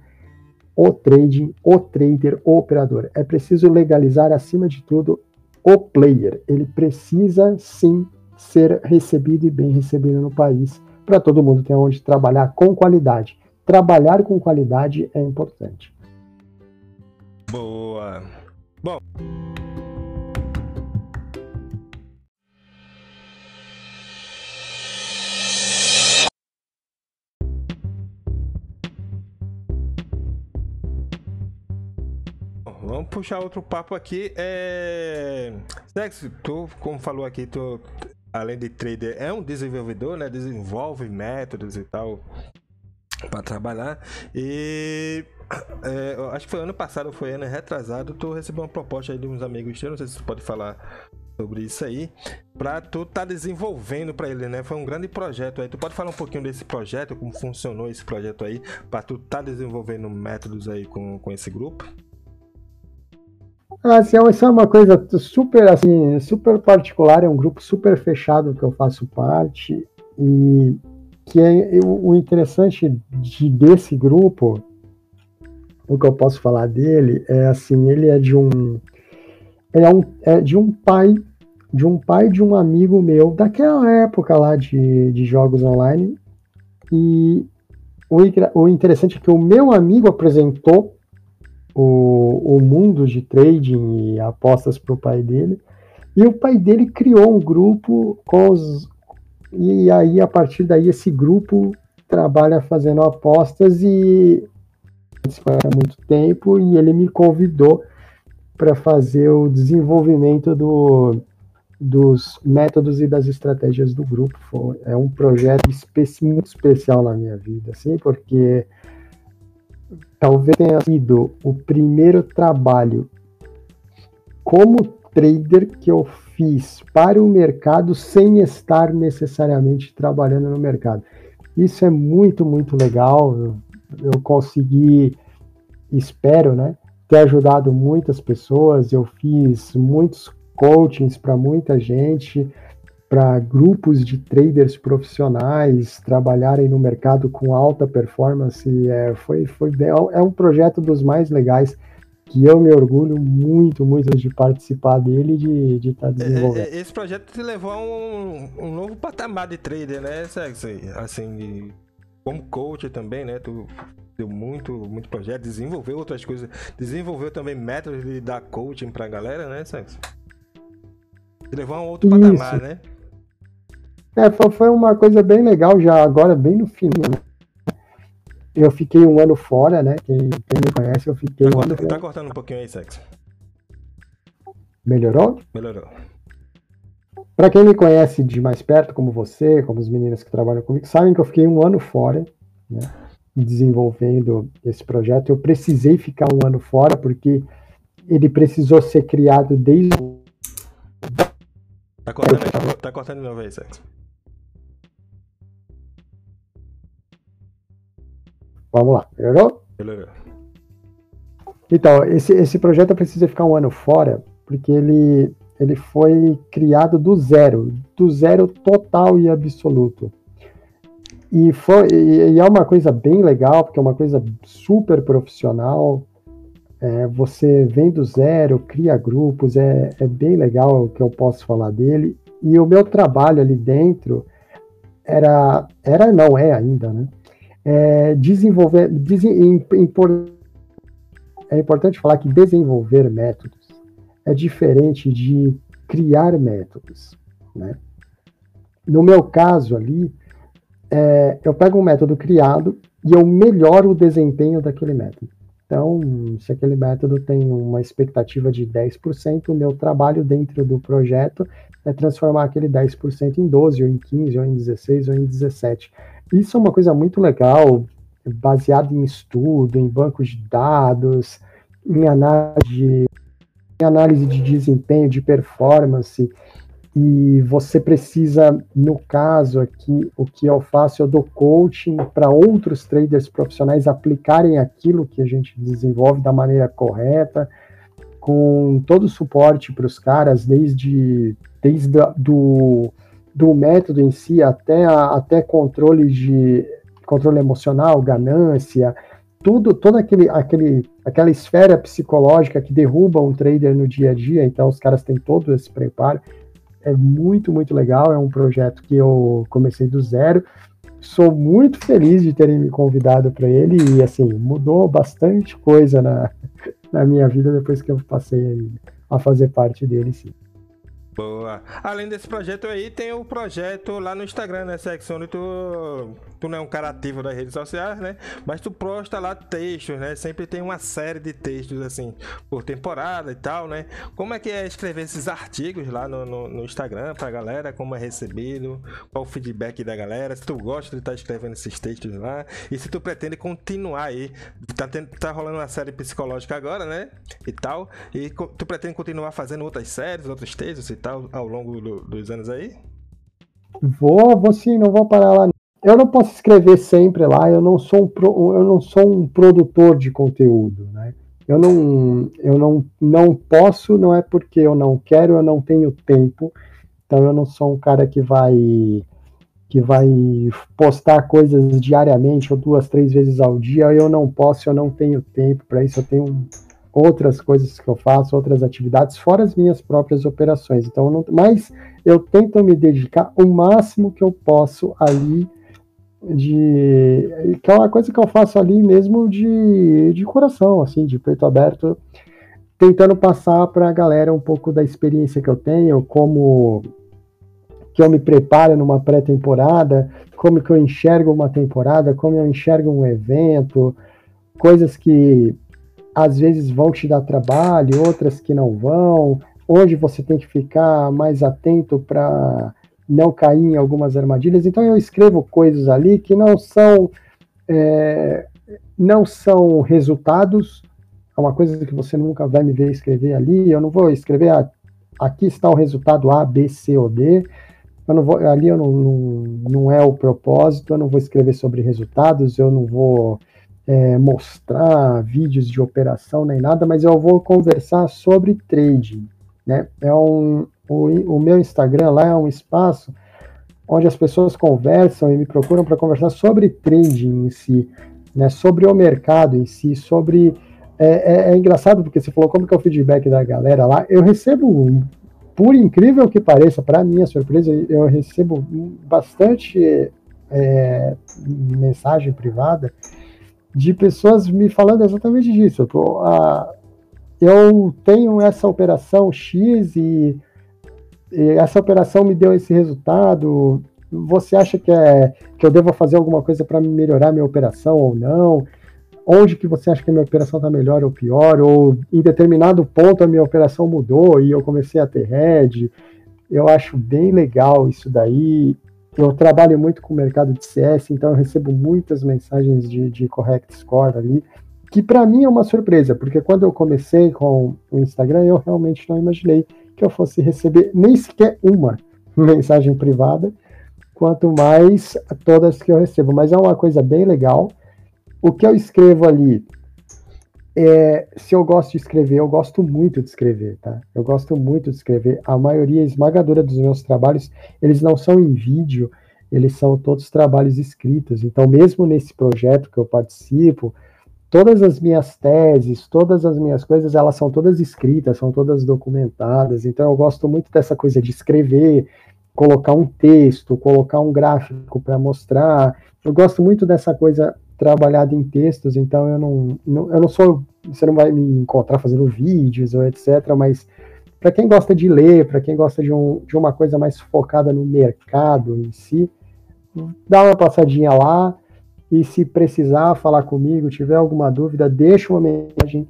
Speaker 2: o trading, o trader, o operador. É preciso legalizar acima de tudo o player. Ele precisa sim ser recebido e bem recebido no país para todo mundo ter onde trabalhar com qualidade. Trabalhar com qualidade é importante.
Speaker 1: Boa. Bom. Puxar outro papo aqui. É... Tu, como falou aqui, tu, além de trader, é um desenvolvedor, né? Desenvolve métodos e tal para trabalhar. E é, acho que foi ano passado, foi ano retrasado, tu recebeu uma proposta de uns amigos teus, não sei se tu pode falar sobre isso aí, para tu tá desenvolvendo para ele, né? Foi um grande projeto aí. Tu pode falar um pouquinho desse projeto, como funcionou esse projeto aí, para tu tá desenvolvendo métodos aí com, com esse grupo?
Speaker 2: Assim, isso é uma coisa super assim, super particular, é um grupo super fechado que eu faço parte e que é o interessante de, desse grupo, o que eu posso falar dele é assim, ele é de um é, um, é de um pai de um pai de um amigo meu daquela época lá de, de jogos online e o, o interessante é que o meu amigo apresentou o, o mundo de trading e apostas para o pai dele e o pai dele criou um grupo com os, e aí, a partir daí, esse grupo trabalha fazendo apostas e há muito tempo e ele me convidou para fazer o desenvolvimento do, dos métodos e das estratégias do grupo. Foi, é um projeto espe muito especial na minha vida, assim, porque talvez tenha sido o primeiro trabalho como trader que eu fiz para o mercado sem estar necessariamente trabalhando no mercado. Isso é muito, muito legal. Eu consegui, espero, né, ter ajudado muitas pessoas. Eu fiz muitos coachings para muita gente, para grupos de traders profissionais trabalharem no mercado com alta performance. É, foi, foi, é um projeto dos mais legais que eu me orgulho muito, muito de participar dele e de estar tá é, desenvolvendo.
Speaker 1: Esse projeto te levou a um, um novo patamar de trader, né, Assim, como coach também, né? Tu deu muito, muito projeto, desenvolveu outras coisas, desenvolveu também métodos de dar coaching pra galera, né, Sexo? Te levou a um outro Isso. patamar, né?
Speaker 2: É, foi uma coisa bem legal já agora, bem no fim, né? Eu fiquei um ano fora, né? Quem, quem me conhece, eu fiquei
Speaker 1: tá
Speaker 2: um ano.
Speaker 1: Tá cortando um pouquinho aí, sexo.
Speaker 2: Melhorou?
Speaker 1: Melhorou.
Speaker 2: Para quem me conhece de mais perto, como você, como os meninos que trabalham comigo, sabem que eu fiquei um ano fora, né? Desenvolvendo esse projeto. Eu precisei ficar um ano fora porque ele precisou ser criado desde.
Speaker 1: Tá cortando, tá cortando de novo aí, sexo.
Speaker 2: Vamos lá? Melhorou. Então, esse, esse projeto precisa ficar um ano fora, porque ele, ele foi criado do zero, do zero total e absoluto. E, foi, e, é uma coisa bem legal, porque é uma coisa super profissional. É, você vem do zero, cria grupos, é, é bem legal o que eu posso falar dele. E o meu trabalho ali dentro era, era não é ainda, né? É, desenvolver. impor, é importante falar que desenvolver métodos é diferente de criar métodos. Né? No meu caso ali, é, eu pego um método criado e eu melhoro o desempenho daquele método. Então, se aquele método tem uma expectativa de 10%, o meu trabalho dentro do projeto é transformar aquele 10% em 12, ou em 15, ou em 16, ou em 17. Isso é uma coisa muito legal, baseado em estudo, em bancos de dados, em análise de, em análise de desempenho, de performance. E você precisa, no caso aqui, o que eu faço, eu dou coaching para outros traders profissionais aplicarem aquilo que a gente desenvolve da maneira correta, com todo o suporte para os caras, desde, desde do, do método em si até, a, até controle de controle emocional, ganância, tudo, toda aquele, aquele, aquela esfera psicológica que derruba um trader no dia a dia, então os caras têm todo esse preparo. É muito, muito legal, é um projeto que eu comecei do zero. Sou muito feliz de terem me convidado para ele e, assim, mudou bastante coisa na, [laughs] na minha vida depois que eu passei a fazer parte dele, sim.
Speaker 1: Boa. Além desse projeto aí, tem o projeto lá no Instagram, né, Sex, onde tu, não é um cara ativo das redes sociais, né? Mas tu posta lá textos, né? Sempre tem uma série de textos, assim, por temporada e tal, né? Como é que é escrever esses artigos lá no, no, no Instagram pra galera? Como é recebido? Qual o feedback da galera? Se tu gosta de estar tá escrevendo esses textos lá? E se tu pretende continuar aí? Tá, tendo, tá rolando uma série psicológica agora, né? E tal. E tu pretende continuar fazendo outras séries, outros textos e tal ao longo do, dos anos aí?
Speaker 2: Vou, vou sim, não vou parar lá. Eu não posso escrever sempre lá, eu não sou um, pro, eu não sou um produtor de conteúdo, né? Eu não, eu não, não posso, não é porque eu não quero, eu não tenho tempo. Então eu não sou um cara que vai que vai postar coisas diariamente ou duas, três vezes ao dia. Eu não posso, eu não tenho tempo para isso. Eu tenho outras coisas que eu faço, outras atividades, fora as minhas próprias operações. Então, eu não, mas eu tento me dedicar o máximo que eu posso ali de que é uma coisa que eu faço ali mesmo de, de coração, assim, de peito aberto, tentando passar para a galera um pouco da experiência que eu tenho, como que eu me preparo numa pré-temporada, como que eu enxergo uma temporada, como eu enxergo um evento, coisas que às vezes vão te dar trabalho, outras que não vão, onde você tem que ficar mais atento para não cair em algumas armadilhas. Então eu escrevo coisas ali que não são é, não são resultados. É uma coisa que você nunca vai me ver escrever ali. Eu não vou escrever ah, aqui está o resultado A, B, C ou D. Eu não vou, ali eu não, não, não é o propósito. Eu não vou escrever sobre resultados. Eu não vou é, mostrar vídeos de operação nem nada, mas eu vou conversar sobre trading. Né? É um, o, o meu Instagram lá é um espaço onde as pessoas conversam e me procuram para conversar sobre trading em si, né? sobre o mercado em si, sobre. É, é, é, engraçado porque você falou como que é o feedback da galera lá. Eu recebo, por incrível que pareça, para minha surpresa, eu recebo bastante é, mensagem privada de pessoas me falando exatamente disso. Eu, a, eu tenho essa operação X e, essa operação me deu esse resultado. Você acha que, é, que eu devo fazer alguma coisa para melhorar minha operação ou não? Onde que você acha que a minha operação está melhor ou pior? Ou em determinado ponto a minha operação mudou e eu comecei a ter head? Eu acho bem legal isso daí eu trabalho muito com o mercado de CS, então eu recebo muitas mensagens de, de correct score ali, que para mim é uma surpresa, porque quando eu comecei com o Instagram, eu realmente não imaginei que eu fosse receber nem sequer uma [laughs] mensagem privada, quanto mais todas que eu recebo. Mas é uma coisa bem legal. O que eu escrevo ali é, se eu gosto de escrever, eu gosto muito de escrever, tá? Eu gosto muito de escrever. A maioria esmagadora dos meus trabalhos, eles não são em vídeo, eles são todos trabalhos escritos. Então, mesmo nesse projeto que eu participo, todas as minhas teses, todas as minhas coisas, elas são todas escritas, são todas documentadas. Então, eu gosto muito dessa coisa de escrever, colocar um texto, colocar um gráfico para mostrar. Eu gosto muito dessa coisa trabalhado em textos, então eu não, não, eu não sou, você não vai me encontrar fazendo vídeos ou etc, mas para quem gosta de ler, para quem gosta de, um, de uma coisa mais focada no mercado em si, dá uma passadinha lá e se precisar falar comigo, tiver alguma dúvida, deixa uma mensagem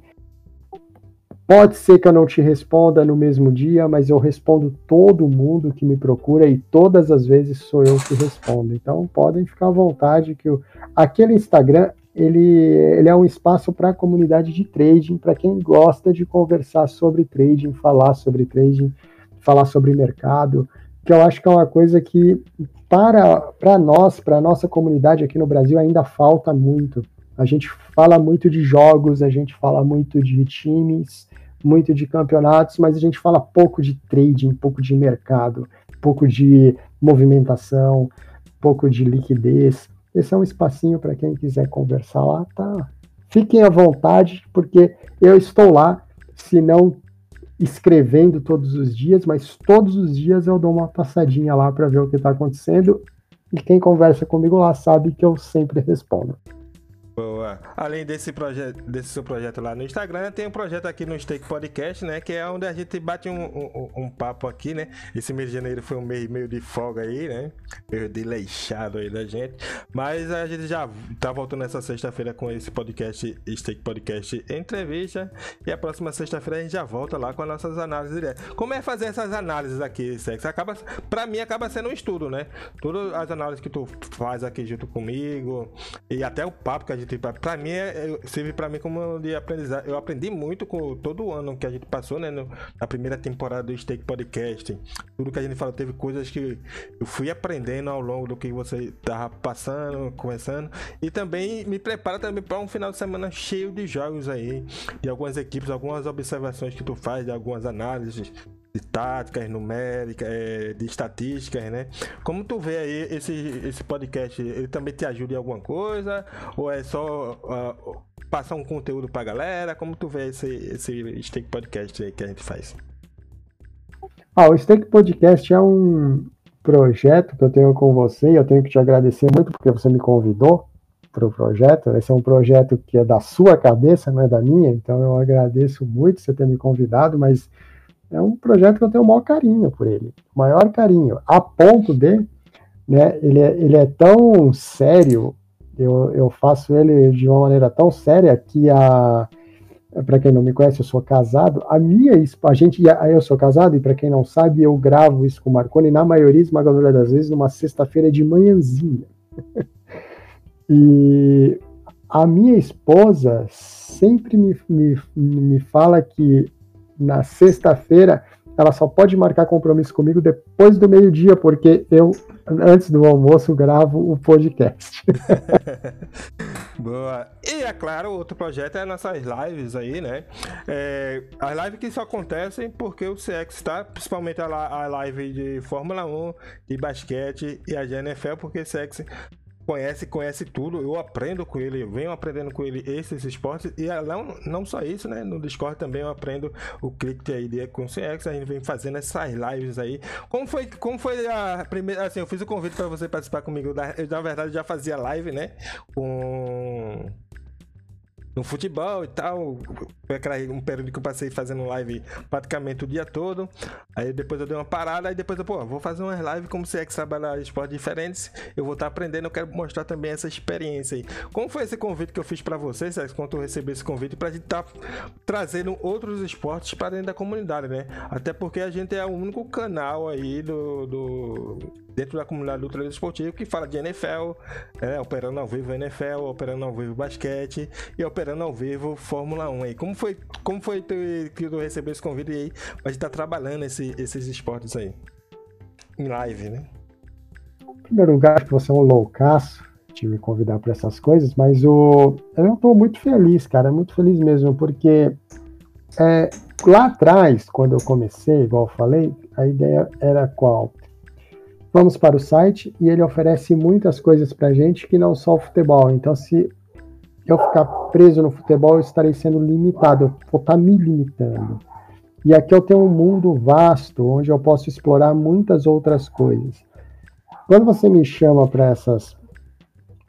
Speaker 2: Pode ser que eu não te responda no mesmo dia, mas eu respondo todo mundo que me procura e todas as vezes sou eu que respondo. Então podem ficar à vontade que eu... aquele Instagram ele, ele é um espaço para a comunidade de trading, para quem gosta de conversar sobre trading, falar sobre trading, falar sobre mercado, que eu acho que é uma coisa que para, para nós, para a nossa comunidade aqui no Brasil, ainda falta muito. A gente fala muito de jogos, a gente fala muito de times, muito de campeonatos, mas a gente fala pouco de trading, pouco de mercado, pouco de movimentação, pouco de liquidez. Esse é um espacinho para quem quiser conversar lá, tá? Fiquem à vontade, porque eu estou lá, se não escrevendo todos os dias, mas todos os dias eu dou uma passadinha lá para ver o que está acontecendo. E quem conversa comigo lá sabe que eu sempre respondo.
Speaker 1: Boa. Além desse projeto, desse seu projeto lá no Instagram, tem um projeto aqui no Stake Podcast, né? Que é onde a gente bate um, um, um, papo aqui, né? Esse mês de janeiro foi um mês meio de folga aí, né? Meio deleixado aí da gente. Mas a gente já tá voltando essa sexta-feira com esse podcast, Stake Podcast Entrevista. E a próxima sexta-feira a gente já volta lá com as nossas análises direto. Como é fazer essas análises aqui, Sex? Acaba, pra mim acaba sendo um estudo, né? Todas as análises que tu faz aqui junto comigo e até o papo que a gente gente, para mim, é, serve para mim como de aprendizado. Eu aprendi muito com todo o ano que a gente passou, né? No, na primeira temporada do Stake Podcast. Tudo que a gente falou, teve coisas que eu fui aprendendo ao longo do que você tava passando, conversando. E também me prepara também para um final de semana cheio de jogos aí. De algumas equipes, algumas observações que tu faz, de algumas análises de táticas numéricas, é, de estatísticas, né? Como tu vê aí esse, esse podcast, ele também te ajuda em alguma coisa? Ou é só uh, passar um conteúdo pra galera? Como tu vê esse, esse Stake Podcast aí que a gente faz?
Speaker 2: Ah, o Stake Podcast é um projeto que eu tenho com você e eu tenho que te agradecer muito porque você me convidou para o projeto. Esse é um projeto que é da sua cabeça, não é da minha, então eu agradeço muito você ter me convidado, mas é um projeto que eu tenho o maior carinho por ele, maior carinho, a ponto de, né, ele é, ele é tão sério, eu, eu faço ele de uma maneira tão séria que a para quem não me conhece, eu sou casado. A minha a gente, eu sou casado e para quem não sabe, eu gravo isso com o Marconi na maioria esmagadora das vezes numa sexta-feira de manhãzinha. [laughs] e a minha esposa sempre me, me, me fala que na sexta-feira, ela só pode marcar compromisso comigo depois do meio-dia, porque eu, antes do almoço, gravo o podcast. [laughs]
Speaker 1: Boa. E é claro, outro projeto é nossas lives aí, né? É, as lives que só acontecem porque o CX está, principalmente a, live de Fórmula 1, de basquete e a de NFL, porque CX conhece, conhece tudo, eu aprendo com ele, venho aprendendo com ele esses esportes, e não, não só isso, né? No Discord também eu aprendo o clique aí de com CX, a gente vem fazendo essas lives aí. Como foi, como foi a primeira, assim, eu fiz o convite para você participar comigo, eu na verdade já fazia live, né? Com no futebol e tal. Foi um período que eu passei fazendo live praticamente o dia todo. Aí depois eu dei uma parada, aí depois eu, pô, vou fazer umas lives como se é que trabalhar esportes diferentes. Eu vou estar aprendendo, eu quero mostrar também essa experiência aí. Como foi esse convite que eu fiz para vocês, quando eu recebi esse convite, pra gente estar tá trazendo outros esportes para dentro da comunidade, né? Até porque a gente é o único canal aí do, do dentro da comunidade do trade esportivo que fala de NFL, é, operando ao vivo NFL, operando ao vivo basquete e operando ao vivo Fórmula 1 aí. Como foi, como foi que tu recebeu esse convite aí pra gente tá trabalhando esse, esses esportes aí? Em live, né?
Speaker 2: Em primeiro lugar, que você é um loucaço de me convidar para essas coisas, mas o, eu estou muito feliz, cara, muito feliz mesmo, porque é, lá atrás, quando eu comecei, igual eu falei, a ideia era qual? Vamos para o site e ele oferece muitas coisas para a gente que não só o futebol. Então, se eu ficar preso no futebol, eu estarei sendo limitado, eu vou estar tá me limitando. E aqui eu tenho um mundo vasto onde eu posso explorar muitas outras coisas. Quando você me chama para essas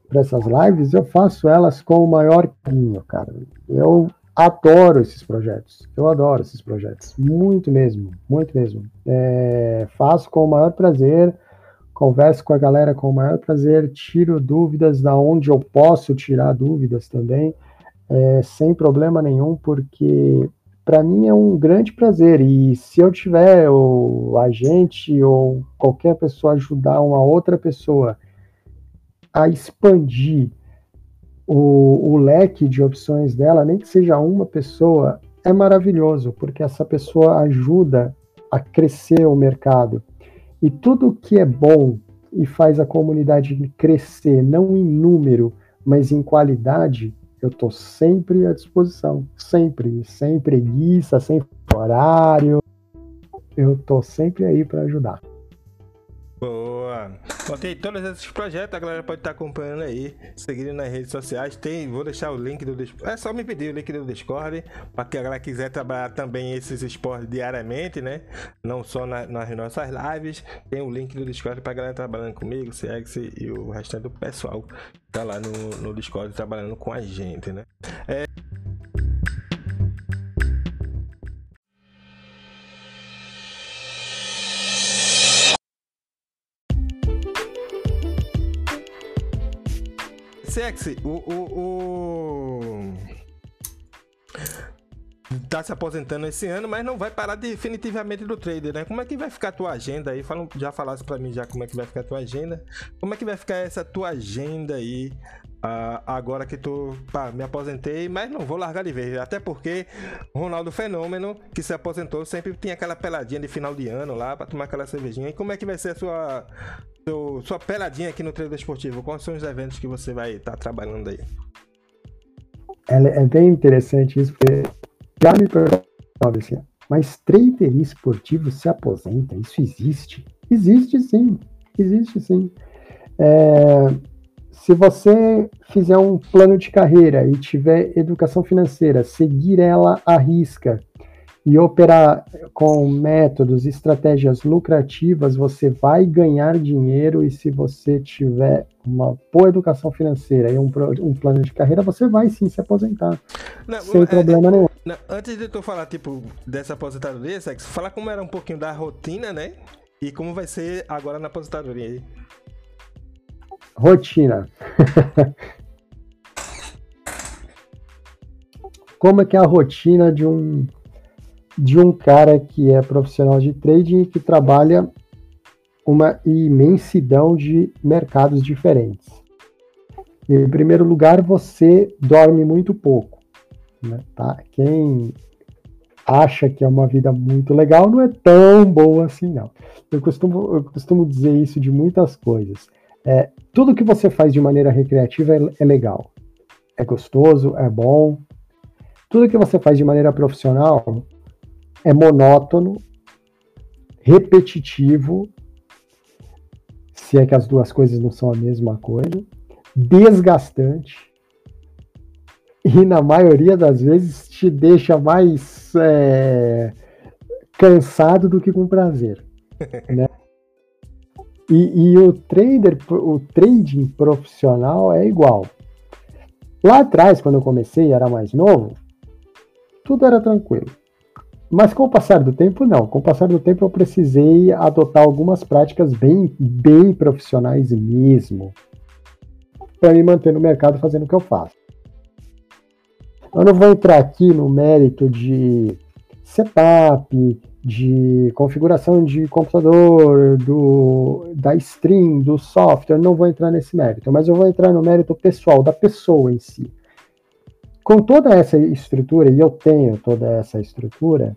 Speaker 2: para essas lives, eu faço elas com o maior carinho, cara. Eu adoro esses projetos. Eu adoro esses projetos. Muito mesmo, muito mesmo. É, faço com o maior prazer converso com a galera com o maior prazer, tiro dúvidas da onde eu posso tirar dúvidas também, é, sem problema nenhum, porque para mim é um grande prazer. E se eu tiver o agente ou qualquer pessoa ajudar uma outra pessoa a expandir o, o leque de opções dela, nem que seja uma pessoa, é maravilhoso, porque essa pessoa ajuda a crescer o mercado. E tudo que é bom e faz a comunidade crescer, não em número, mas em qualidade, eu estou sempre à disposição. Sempre. Sem preguiça, sem horário. Eu estou sempre aí para ajudar.
Speaker 1: Boa! Botei todos esses projetos, a galera pode estar acompanhando aí, seguindo nas redes sociais. Tem, vou deixar o link do. É só me pedir o link do Discord, para que a galera quiser trabalhar também esses esportes diariamente, né? Não só na, nas nossas lives. Tem o link do Discord para a galera trabalhando comigo, CX e o restante do pessoal que tá lá no, no Discord trabalhando com a gente, né? É... Sexy, o, o, o, Tá se aposentando esse ano, mas não vai parar definitivamente do trader, né? Como é que vai ficar a tua agenda aí? Fala, já falasse para mim já como é que vai ficar a tua agenda. Como é que vai ficar essa tua agenda aí Uh, agora que tu pá, me aposentei, mas não vou largar de vez. Até porque Ronaldo Fenômeno, que se aposentou, sempre tinha aquela peladinha de final de ano lá para tomar aquela cervejinha. E como é que vai ser a sua, sua peladinha aqui no treino esportivo? Quais são os eventos que você vai estar tá trabalhando aí?
Speaker 2: É, é, bem interessante isso, porque já me perguntaram assim, mas trader esportivo se aposenta? Isso existe? Existe sim, existe sim. É, se você fizer um plano de carreira e tiver educação financeira, seguir ela à risca e operar com métodos, estratégias lucrativas, você vai ganhar dinheiro e se você tiver uma boa educação financeira e um, um plano de carreira, você vai sim se aposentar. Não, sem é, problema nenhum.
Speaker 1: Não, antes de tu falar, tipo, dessa aposentadoria, Sex, falar como era um pouquinho da rotina, né? E como vai ser agora na aposentadoria aí.
Speaker 2: Rotina. [laughs] Como é que é a rotina de um de um cara que é profissional de trading e que trabalha uma imensidão de mercados diferentes? Em primeiro lugar, você dorme muito pouco. Né, tá? Quem acha que é uma vida muito legal não é tão boa assim, não. Eu costumo, eu costumo dizer isso de muitas coisas. É, tudo que você faz de maneira recreativa é, é legal. É gostoso, é bom. Tudo que você faz de maneira profissional é monótono, repetitivo, se é que as duas coisas não são a mesma coisa, desgastante e na maioria das vezes te deixa mais é, cansado do que com prazer. [laughs] Né? E, e, o trader, o trading profissional é igual. Lá atrás, quando eu comecei, era mais novo, tudo era tranquilo. Mas com o passar do tempo, não. Com o passar do tempo, eu precisei adotar algumas práticas bem, bem profissionais mesmo, para me manter no mercado fazendo o que eu faço. Eu não vou entrar aqui no mérito de setup, de configuração de computador, do, da stream, do software, não vou entrar nesse mérito, mas eu vou entrar no mérito pessoal, da pessoa em si. Com toda essa estrutura, e eu tenho toda essa estrutura,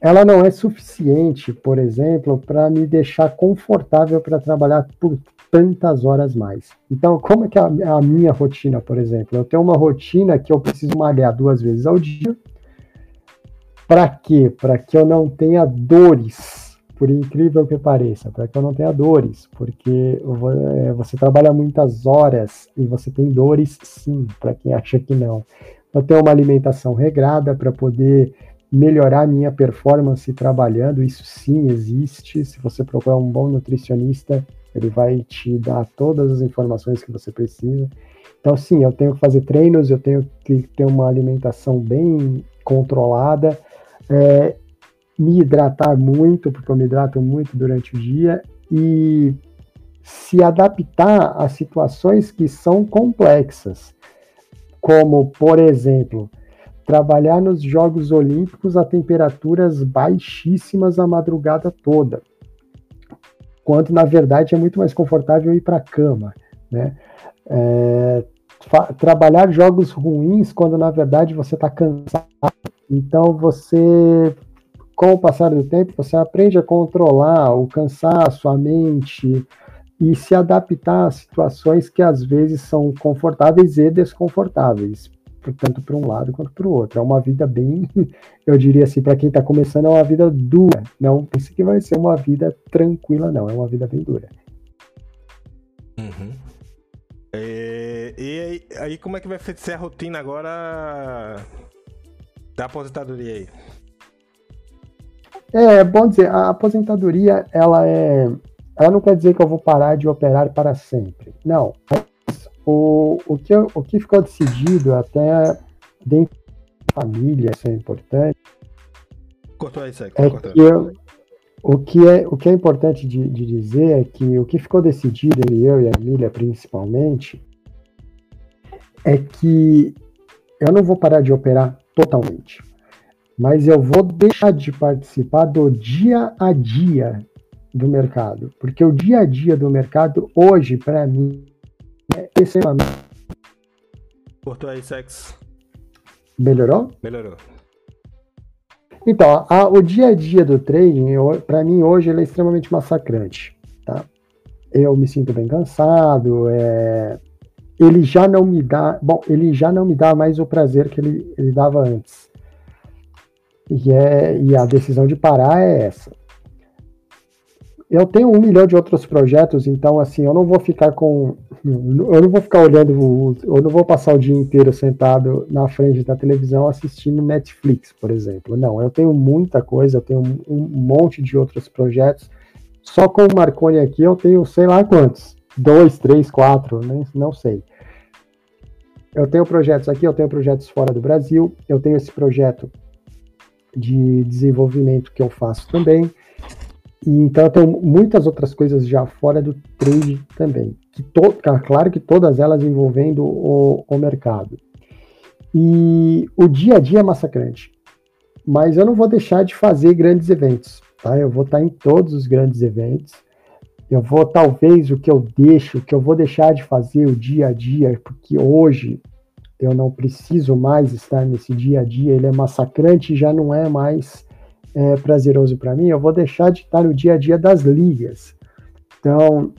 Speaker 2: ela não é suficiente, por exemplo, para me deixar confortável para trabalhar por tantas horas mais. Então, como é que é a, a minha rotina, por exemplo? Eu tenho uma rotina que eu preciso malhar duas vezes ao dia, para quê? Para que eu não tenha dores, por incrível que pareça, para que eu não tenha dores, porque é, você trabalha muitas horas e você tem dores sim, para quem acha que não. Eu tenho uma alimentação regrada para poder melhorar minha performance trabalhando, isso sim existe. Se você procurar um bom nutricionista, ele vai te dar todas as informações que você precisa. Então, sim, eu tenho que fazer treinos, eu tenho que ter uma alimentação bem controlada, é, me hidratar muito, porque eu me hidrato muito durante o dia, e se adaptar a situações que são complexas, como, por exemplo, trabalhar nos Jogos Olímpicos a temperaturas baixíssimas a madrugada toda, quando na verdade é muito mais confortável ir para a cama, né? É, trabalhar jogos ruins quando na verdade você está cansado. Então você, com o passar do tempo, você aprende a controlar o cansaço, a mente e se adaptar a situações que às vezes são confortáveis e desconfortáveis, tanto para um lado quanto para o outro. É uma vida bem, [laughs] eu diria assim, para quem está começando, é uma vida dura. Não pense que vai ser uma vida tranquila, não. É uma vida bem dura.
Speaker 1: Uhum. É, e aí, aí, como é que vai ser a rotina agora da aposentadoria aí?
Speaker 2: É, bom dizer, a aposentadoria, ela é. Ela não quer dizer que eu vou parar de operar para sempre. Não. O, o, que, o que ficou decidido até dentro da família, isso é importante.
Speaker 1: Cortou aí, segue,
Speaker 2: é que eu, o que é, o que é importante de, de dizer é que o que ficou decidido entre eu e a Emília, principalmente, é que eu não vou parar de operar totalmente, mas eu vou deixar de participar do dia a dia do mercado, porque o dia a dia do mercado hoje, para mim, é extremamente.
Speaker 1: Cortou aí, sexo.
Speaker 2: Melhorou?
Speaker 1: Melhorou.
Speaker 2: Então, a, o dia a dia do trading, para mim hoje, ele é extremamente massacrante, tá? Eu me sinto bem cansado, é, ele já não me dá, bom, ele já não me dá mais o prazer que ele, ele dava antes. E, é, e a decisão de parar é essa. Eu tenho um milhão de outros projetos, então assim, eu não vou ficar com eu não vou ficar olhando, eu não vou passar o dia inteiro sentado na frente da televisão assistindo Netflix, por exemplo. Não, eu tenho muita coisa, eu tenho um monte de outros projetos. Só com o Marconi aqui eu tenho sei lá quantos. Dois, três, quatro, nem, não sei. Eu tenho projetos aqui, eu tenho projetos fora do Brasil, eu tenho esse projeto de desenvolvimento que eu faço também. E, então eu tenho muitas outras coisas já fora do trade também que to, claro que todas elas envolvendo o, o mercado. E o dia a dia é massacrante, mas eu não vou deixar de fazer grandes eventos, tá? Eu vou estar em todos os grandes eventos. Eu vou talvez o que eu deixo, o que eu vou deixar de fazer o dia a dia, porque hoje eu não preciso mais estar nesse dia a dia, ele é massacrante já não é mais é, prazeroso para mim. Eu vou deixar de estar no dia a dia das ligas. Então,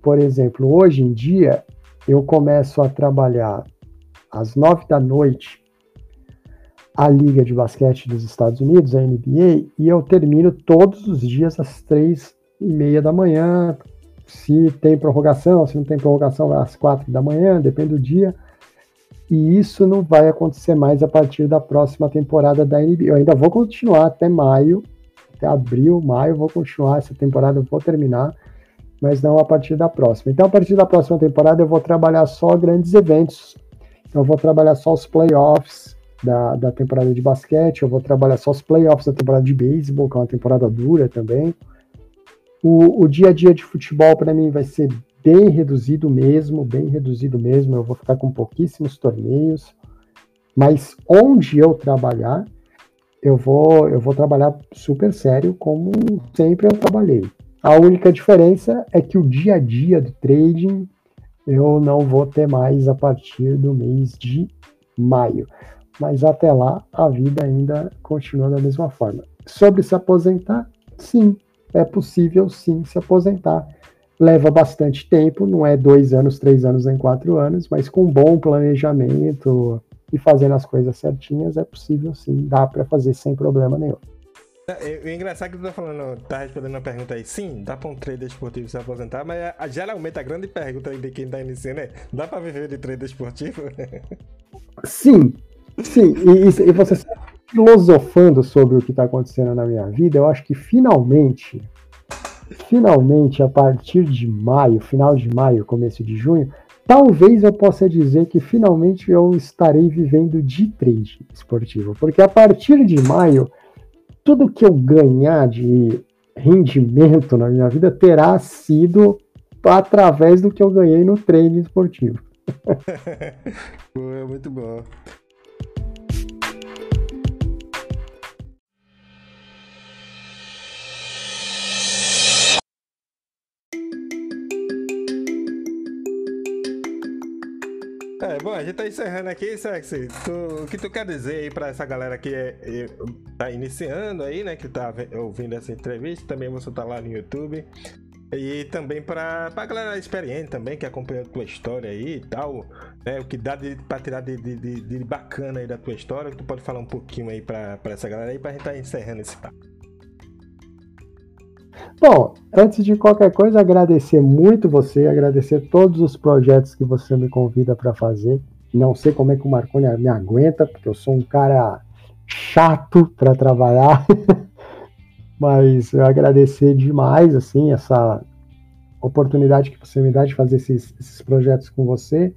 Speaker 2: por exemplo, hoje em dia, eu começo a trabalhar às nove da noite a Liga de Basquete dos Estados Unidos, a NBA, e eu termino todos os dias às três e meia da manhã. Se tem prorrogação, se não tem prorrogação, às quatro da manhã, depende do dia. E isso não vai acontecer mais a partir da próxima temporada da NBA. Eu ainda vou continuar até maio, até abril, maio, vou continuar essa temporada, vou terminar mas não a partir da próxima. Então, a partir da próxima temporada, eu vou trabalhar só grandes eventos. Então, eu vou trabalhar só os playoffs da, da temporada de basquete, eu vou trabalhar só os playoffs da temporada de beisebol, que é uma temporada dura também. O, o dia a dia de futebol, para mim, vai ser bem reduzido mesmo, bem reduzido mesmo. Eu vou ficar com pouquíssimos torneios. Mas onde eu trabalhar, eu vou, eu vou trabalhar super sério, como sempre eu trabalhei. A única diferença é que o dia a dia do trading eu não vou ter mais a partir do mês de maio. Mas até lá a vida ainda continua da mesma forma. Sobre se aposentar, sim, é possível sim se aposentar. Leva bastante tempo, não é dois anos, três anos em quatro anos, mas com bom planejamento e fazendo as coisas certinhas é possível sim, dá para fazer sem problema nenhum.
Speaker 1: É, o engraçado é que tu tá falando, tá respondendo uma pergunta aí. Sim, dá pra um trader esportivo se aposentar, mas a, geralmente a grande pergunta de quem tá iniciando é: dá pra viver de trader esportivo?
Speaker 2: Sim, sim. E, e você filosofando sobre o que tá acontecendo na minha vida, eu acho que finalmente, finalmente, a partir de maio, final de maio, começo de junho, talvez eu possa dizer que finalmente eu estarei vivendo de trade esportivo. Porque a partir de maio tudo que eu ganhar de rendimento na minha vida terá sido através do que eu ganhei no treino esportivo. [laughs]
Speaker 1: É muito bom. Bom, a gente tá encerrando aqui, Sexy. Tu, o que tu quer dizer aí pra essa galera que é, é, tá iniciando aí, né? Que tá ouvindo essa entrevista, também você tá lá no YouTube. E também pra, pra galera experiente também, que acompanhou a tua história aí e tal, né? O que dá de, pra tirar de, de, de, de bacana aí da tua história, que tu pode falar um pouquinho aí pra, pra essa galera aí, pra gente tá encerrando esse papo.
Speaker 2: Bom, antes de qualquer coisa, agradecer muito você, agradecer todos os projetos que você me convida para fazer. Não sei como é que o Marconi me aguenta, porque eu sou um cara chato para trabalhar. [laughs] Mas eu agradecer demais assim essa oportunidade que você me dá de fazer esses, esses projetos com você,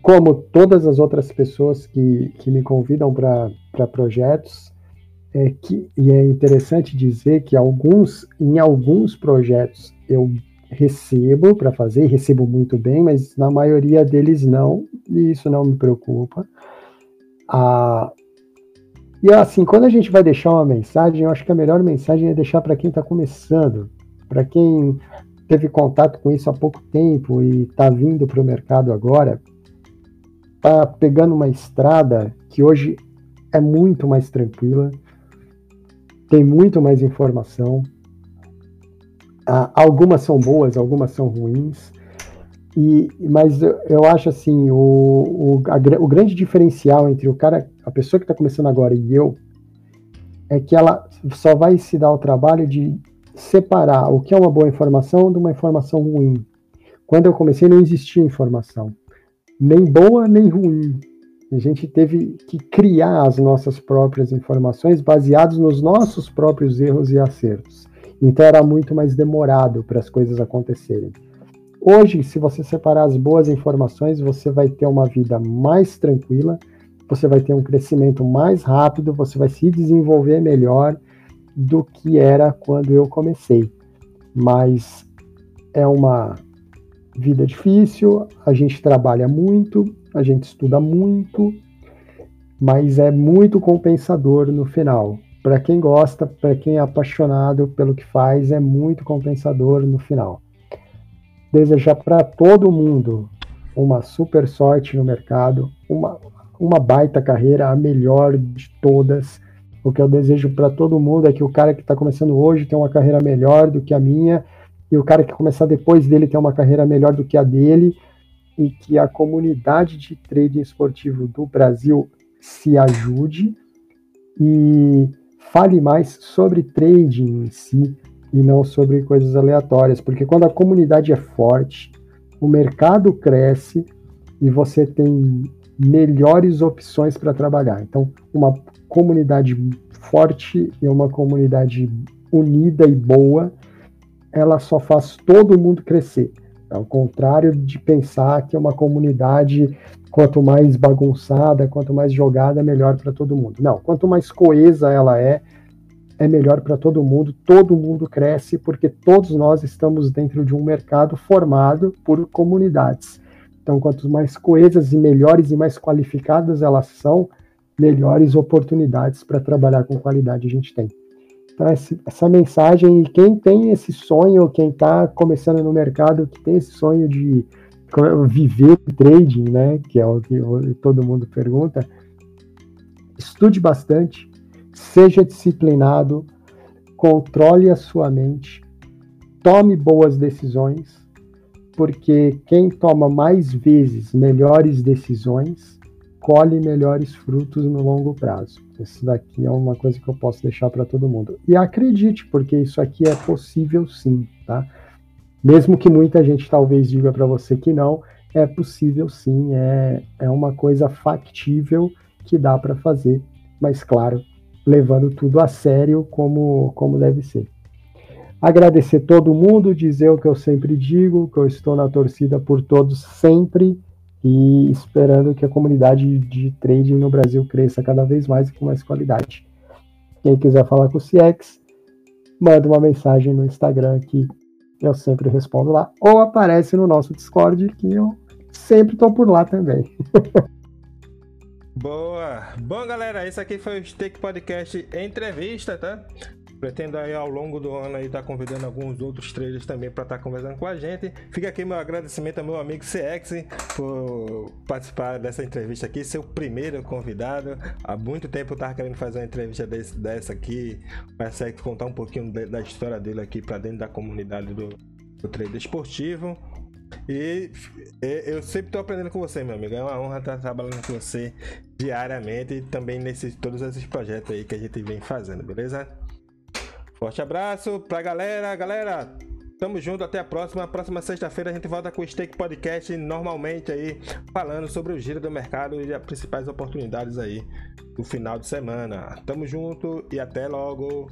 Speaker 2: como todas as outras pessoas que, que me convidam para projetos é que, e é interessante dizer que alguns, em alguns projetos eu recebo para fazer, recebo muito bem, mas na maioria deles não, e isso não me preocupa. Ah, e assim, quando a gente vai deixar uma mensagem, eu acho que a melhor mensagem é deixar para quem está começando, para quem teve contato com isso há pouco tempo e está vindo para o mercado agora, está pegando uma estrada que hoje é muito mais tranquila, tem muito mais informação. Ah, algumas são boas, algumas são ruins. E, mas eu, eu acho assim, o, o, a, o grande diferencial entre o cara, a pessoa que está começando agora e eu, é que ela só vai se dar o trabalho de separar o que é uma boa informação de uma informação ruim. Quando eu comecei não existia informação, nem boa nem ruim. A gente teve que criar as nossas próprias informações baseadas nos nossos próprios erros e acertos. Então era muito mais demorado para as coisas acontecerem. Hoje, se você separar as boas informações, você vai ter uma vida mais tranquila, você vai ter um crescimento mais rápido, você vai se desenvolver melhor do que era quando eu comecei. Mas é uma vida difícil, a gente trabalha muito, a gente estuda muito, mas é muito compensador no final. Para quem gosta, para quem é apaixonado pelo que faz, é muito compensador no final. Desejar para todo mundo uma super sorte no mercado, uma, uma baita carreira, a melhor de todas. O que eu desejo para todo mundo é que o cara que está começando hoje tenha uma carreira melhor do que a minha, e o cara que começar depois dele tenha uma carreira melhor do que a dele, e que a comunidade de trading esportivo do Brasil se ajude e fale mais sobre trading em si e não sobre coisas aleatórias, porque quando a comunidade é forte, o mercado cresce e você tem melhores opções para trabalhar. Então, uma comunidade forte e uma comunidade unida e boa, ela só faz todo mundo crescer. Ao contrário de pensar que é uma comunidade, quanto mais bagunçada, quanto mais jogada, melhor para todo mundo. Não, quanto mais coesa ela é, é melhor para todo mundo, todo mundo cresce, porque todos nós estamos dentro de um mercado formado por comunidades. Então, quanto mais coesas e melhores e mais qualificadas elas são, melhores oportunidades para trabalhar com qualidade a gente tem essa mensagem. E quem tem esse sonho, quem está começando no mercado, que tem esse sonho de viver trading, né, que é o que todo mundo pergunta, estude bastante, seja disciplinado, controle a sua mente, tome boas decisões, porque quem toma mais vezes melhores decisões colhe melhores frutos no longo prazo. Isso daqui é uma coisa que eu posso deixar para todo mundo. E acredite, porque isso aqui é possível sim, tá? Mesmo que muita gente talvez diga para você que não, é possível sim, é, é uma coisa factível que dá para fazer, mas claro, levando tudo a sério como, como deve ser. Agradecer todo mundo, dizer o que eu sempre digo, que eu estou na torcida por todos sempre e esperando que a comunidade de trading no Brasil cresça cada vez mais e com mais qualidade. Quem quiser falar com o CX, manda uma mensagem no Instagram que eu sempre respondo lá, ou aparece no nosso Discord que eu sempre estou por lá também. [laughs]
Speaker 1: Boa! Bom, galera, esse aqui foi o Steak Podcast Entrevista, tá? Pretendo aí ao longo do ano aí estar tá convidando alguns outros traders também para estar tá conversando com a gente. Fica aqui meu agradecimento ao meu amigo CX por participar dessa entrevista aqui, ser o primeiro convidado. Há muito tempo eu estava querendo fazer uma entrevista desse, dessa aqui, para CX contar um pouquinho de, da história dele aqui para dentro da comunidade do, do trader esportivo. E eu sempre estou aprendendo com você, meu amigo. É uma honra estar trabalhando com você diariamente e também nesses todos esses projetos aí que a gente vem fazendo, beleza? Forte abraço pra galera, galera. Tamo junto, até a próxima. Próxima sexta-feira a gente volta com o Stake Podcast, normalmente aí, falando sobre o giro do mercado e as principais oportunidades aí do final de semana. Tamo junto e até logo.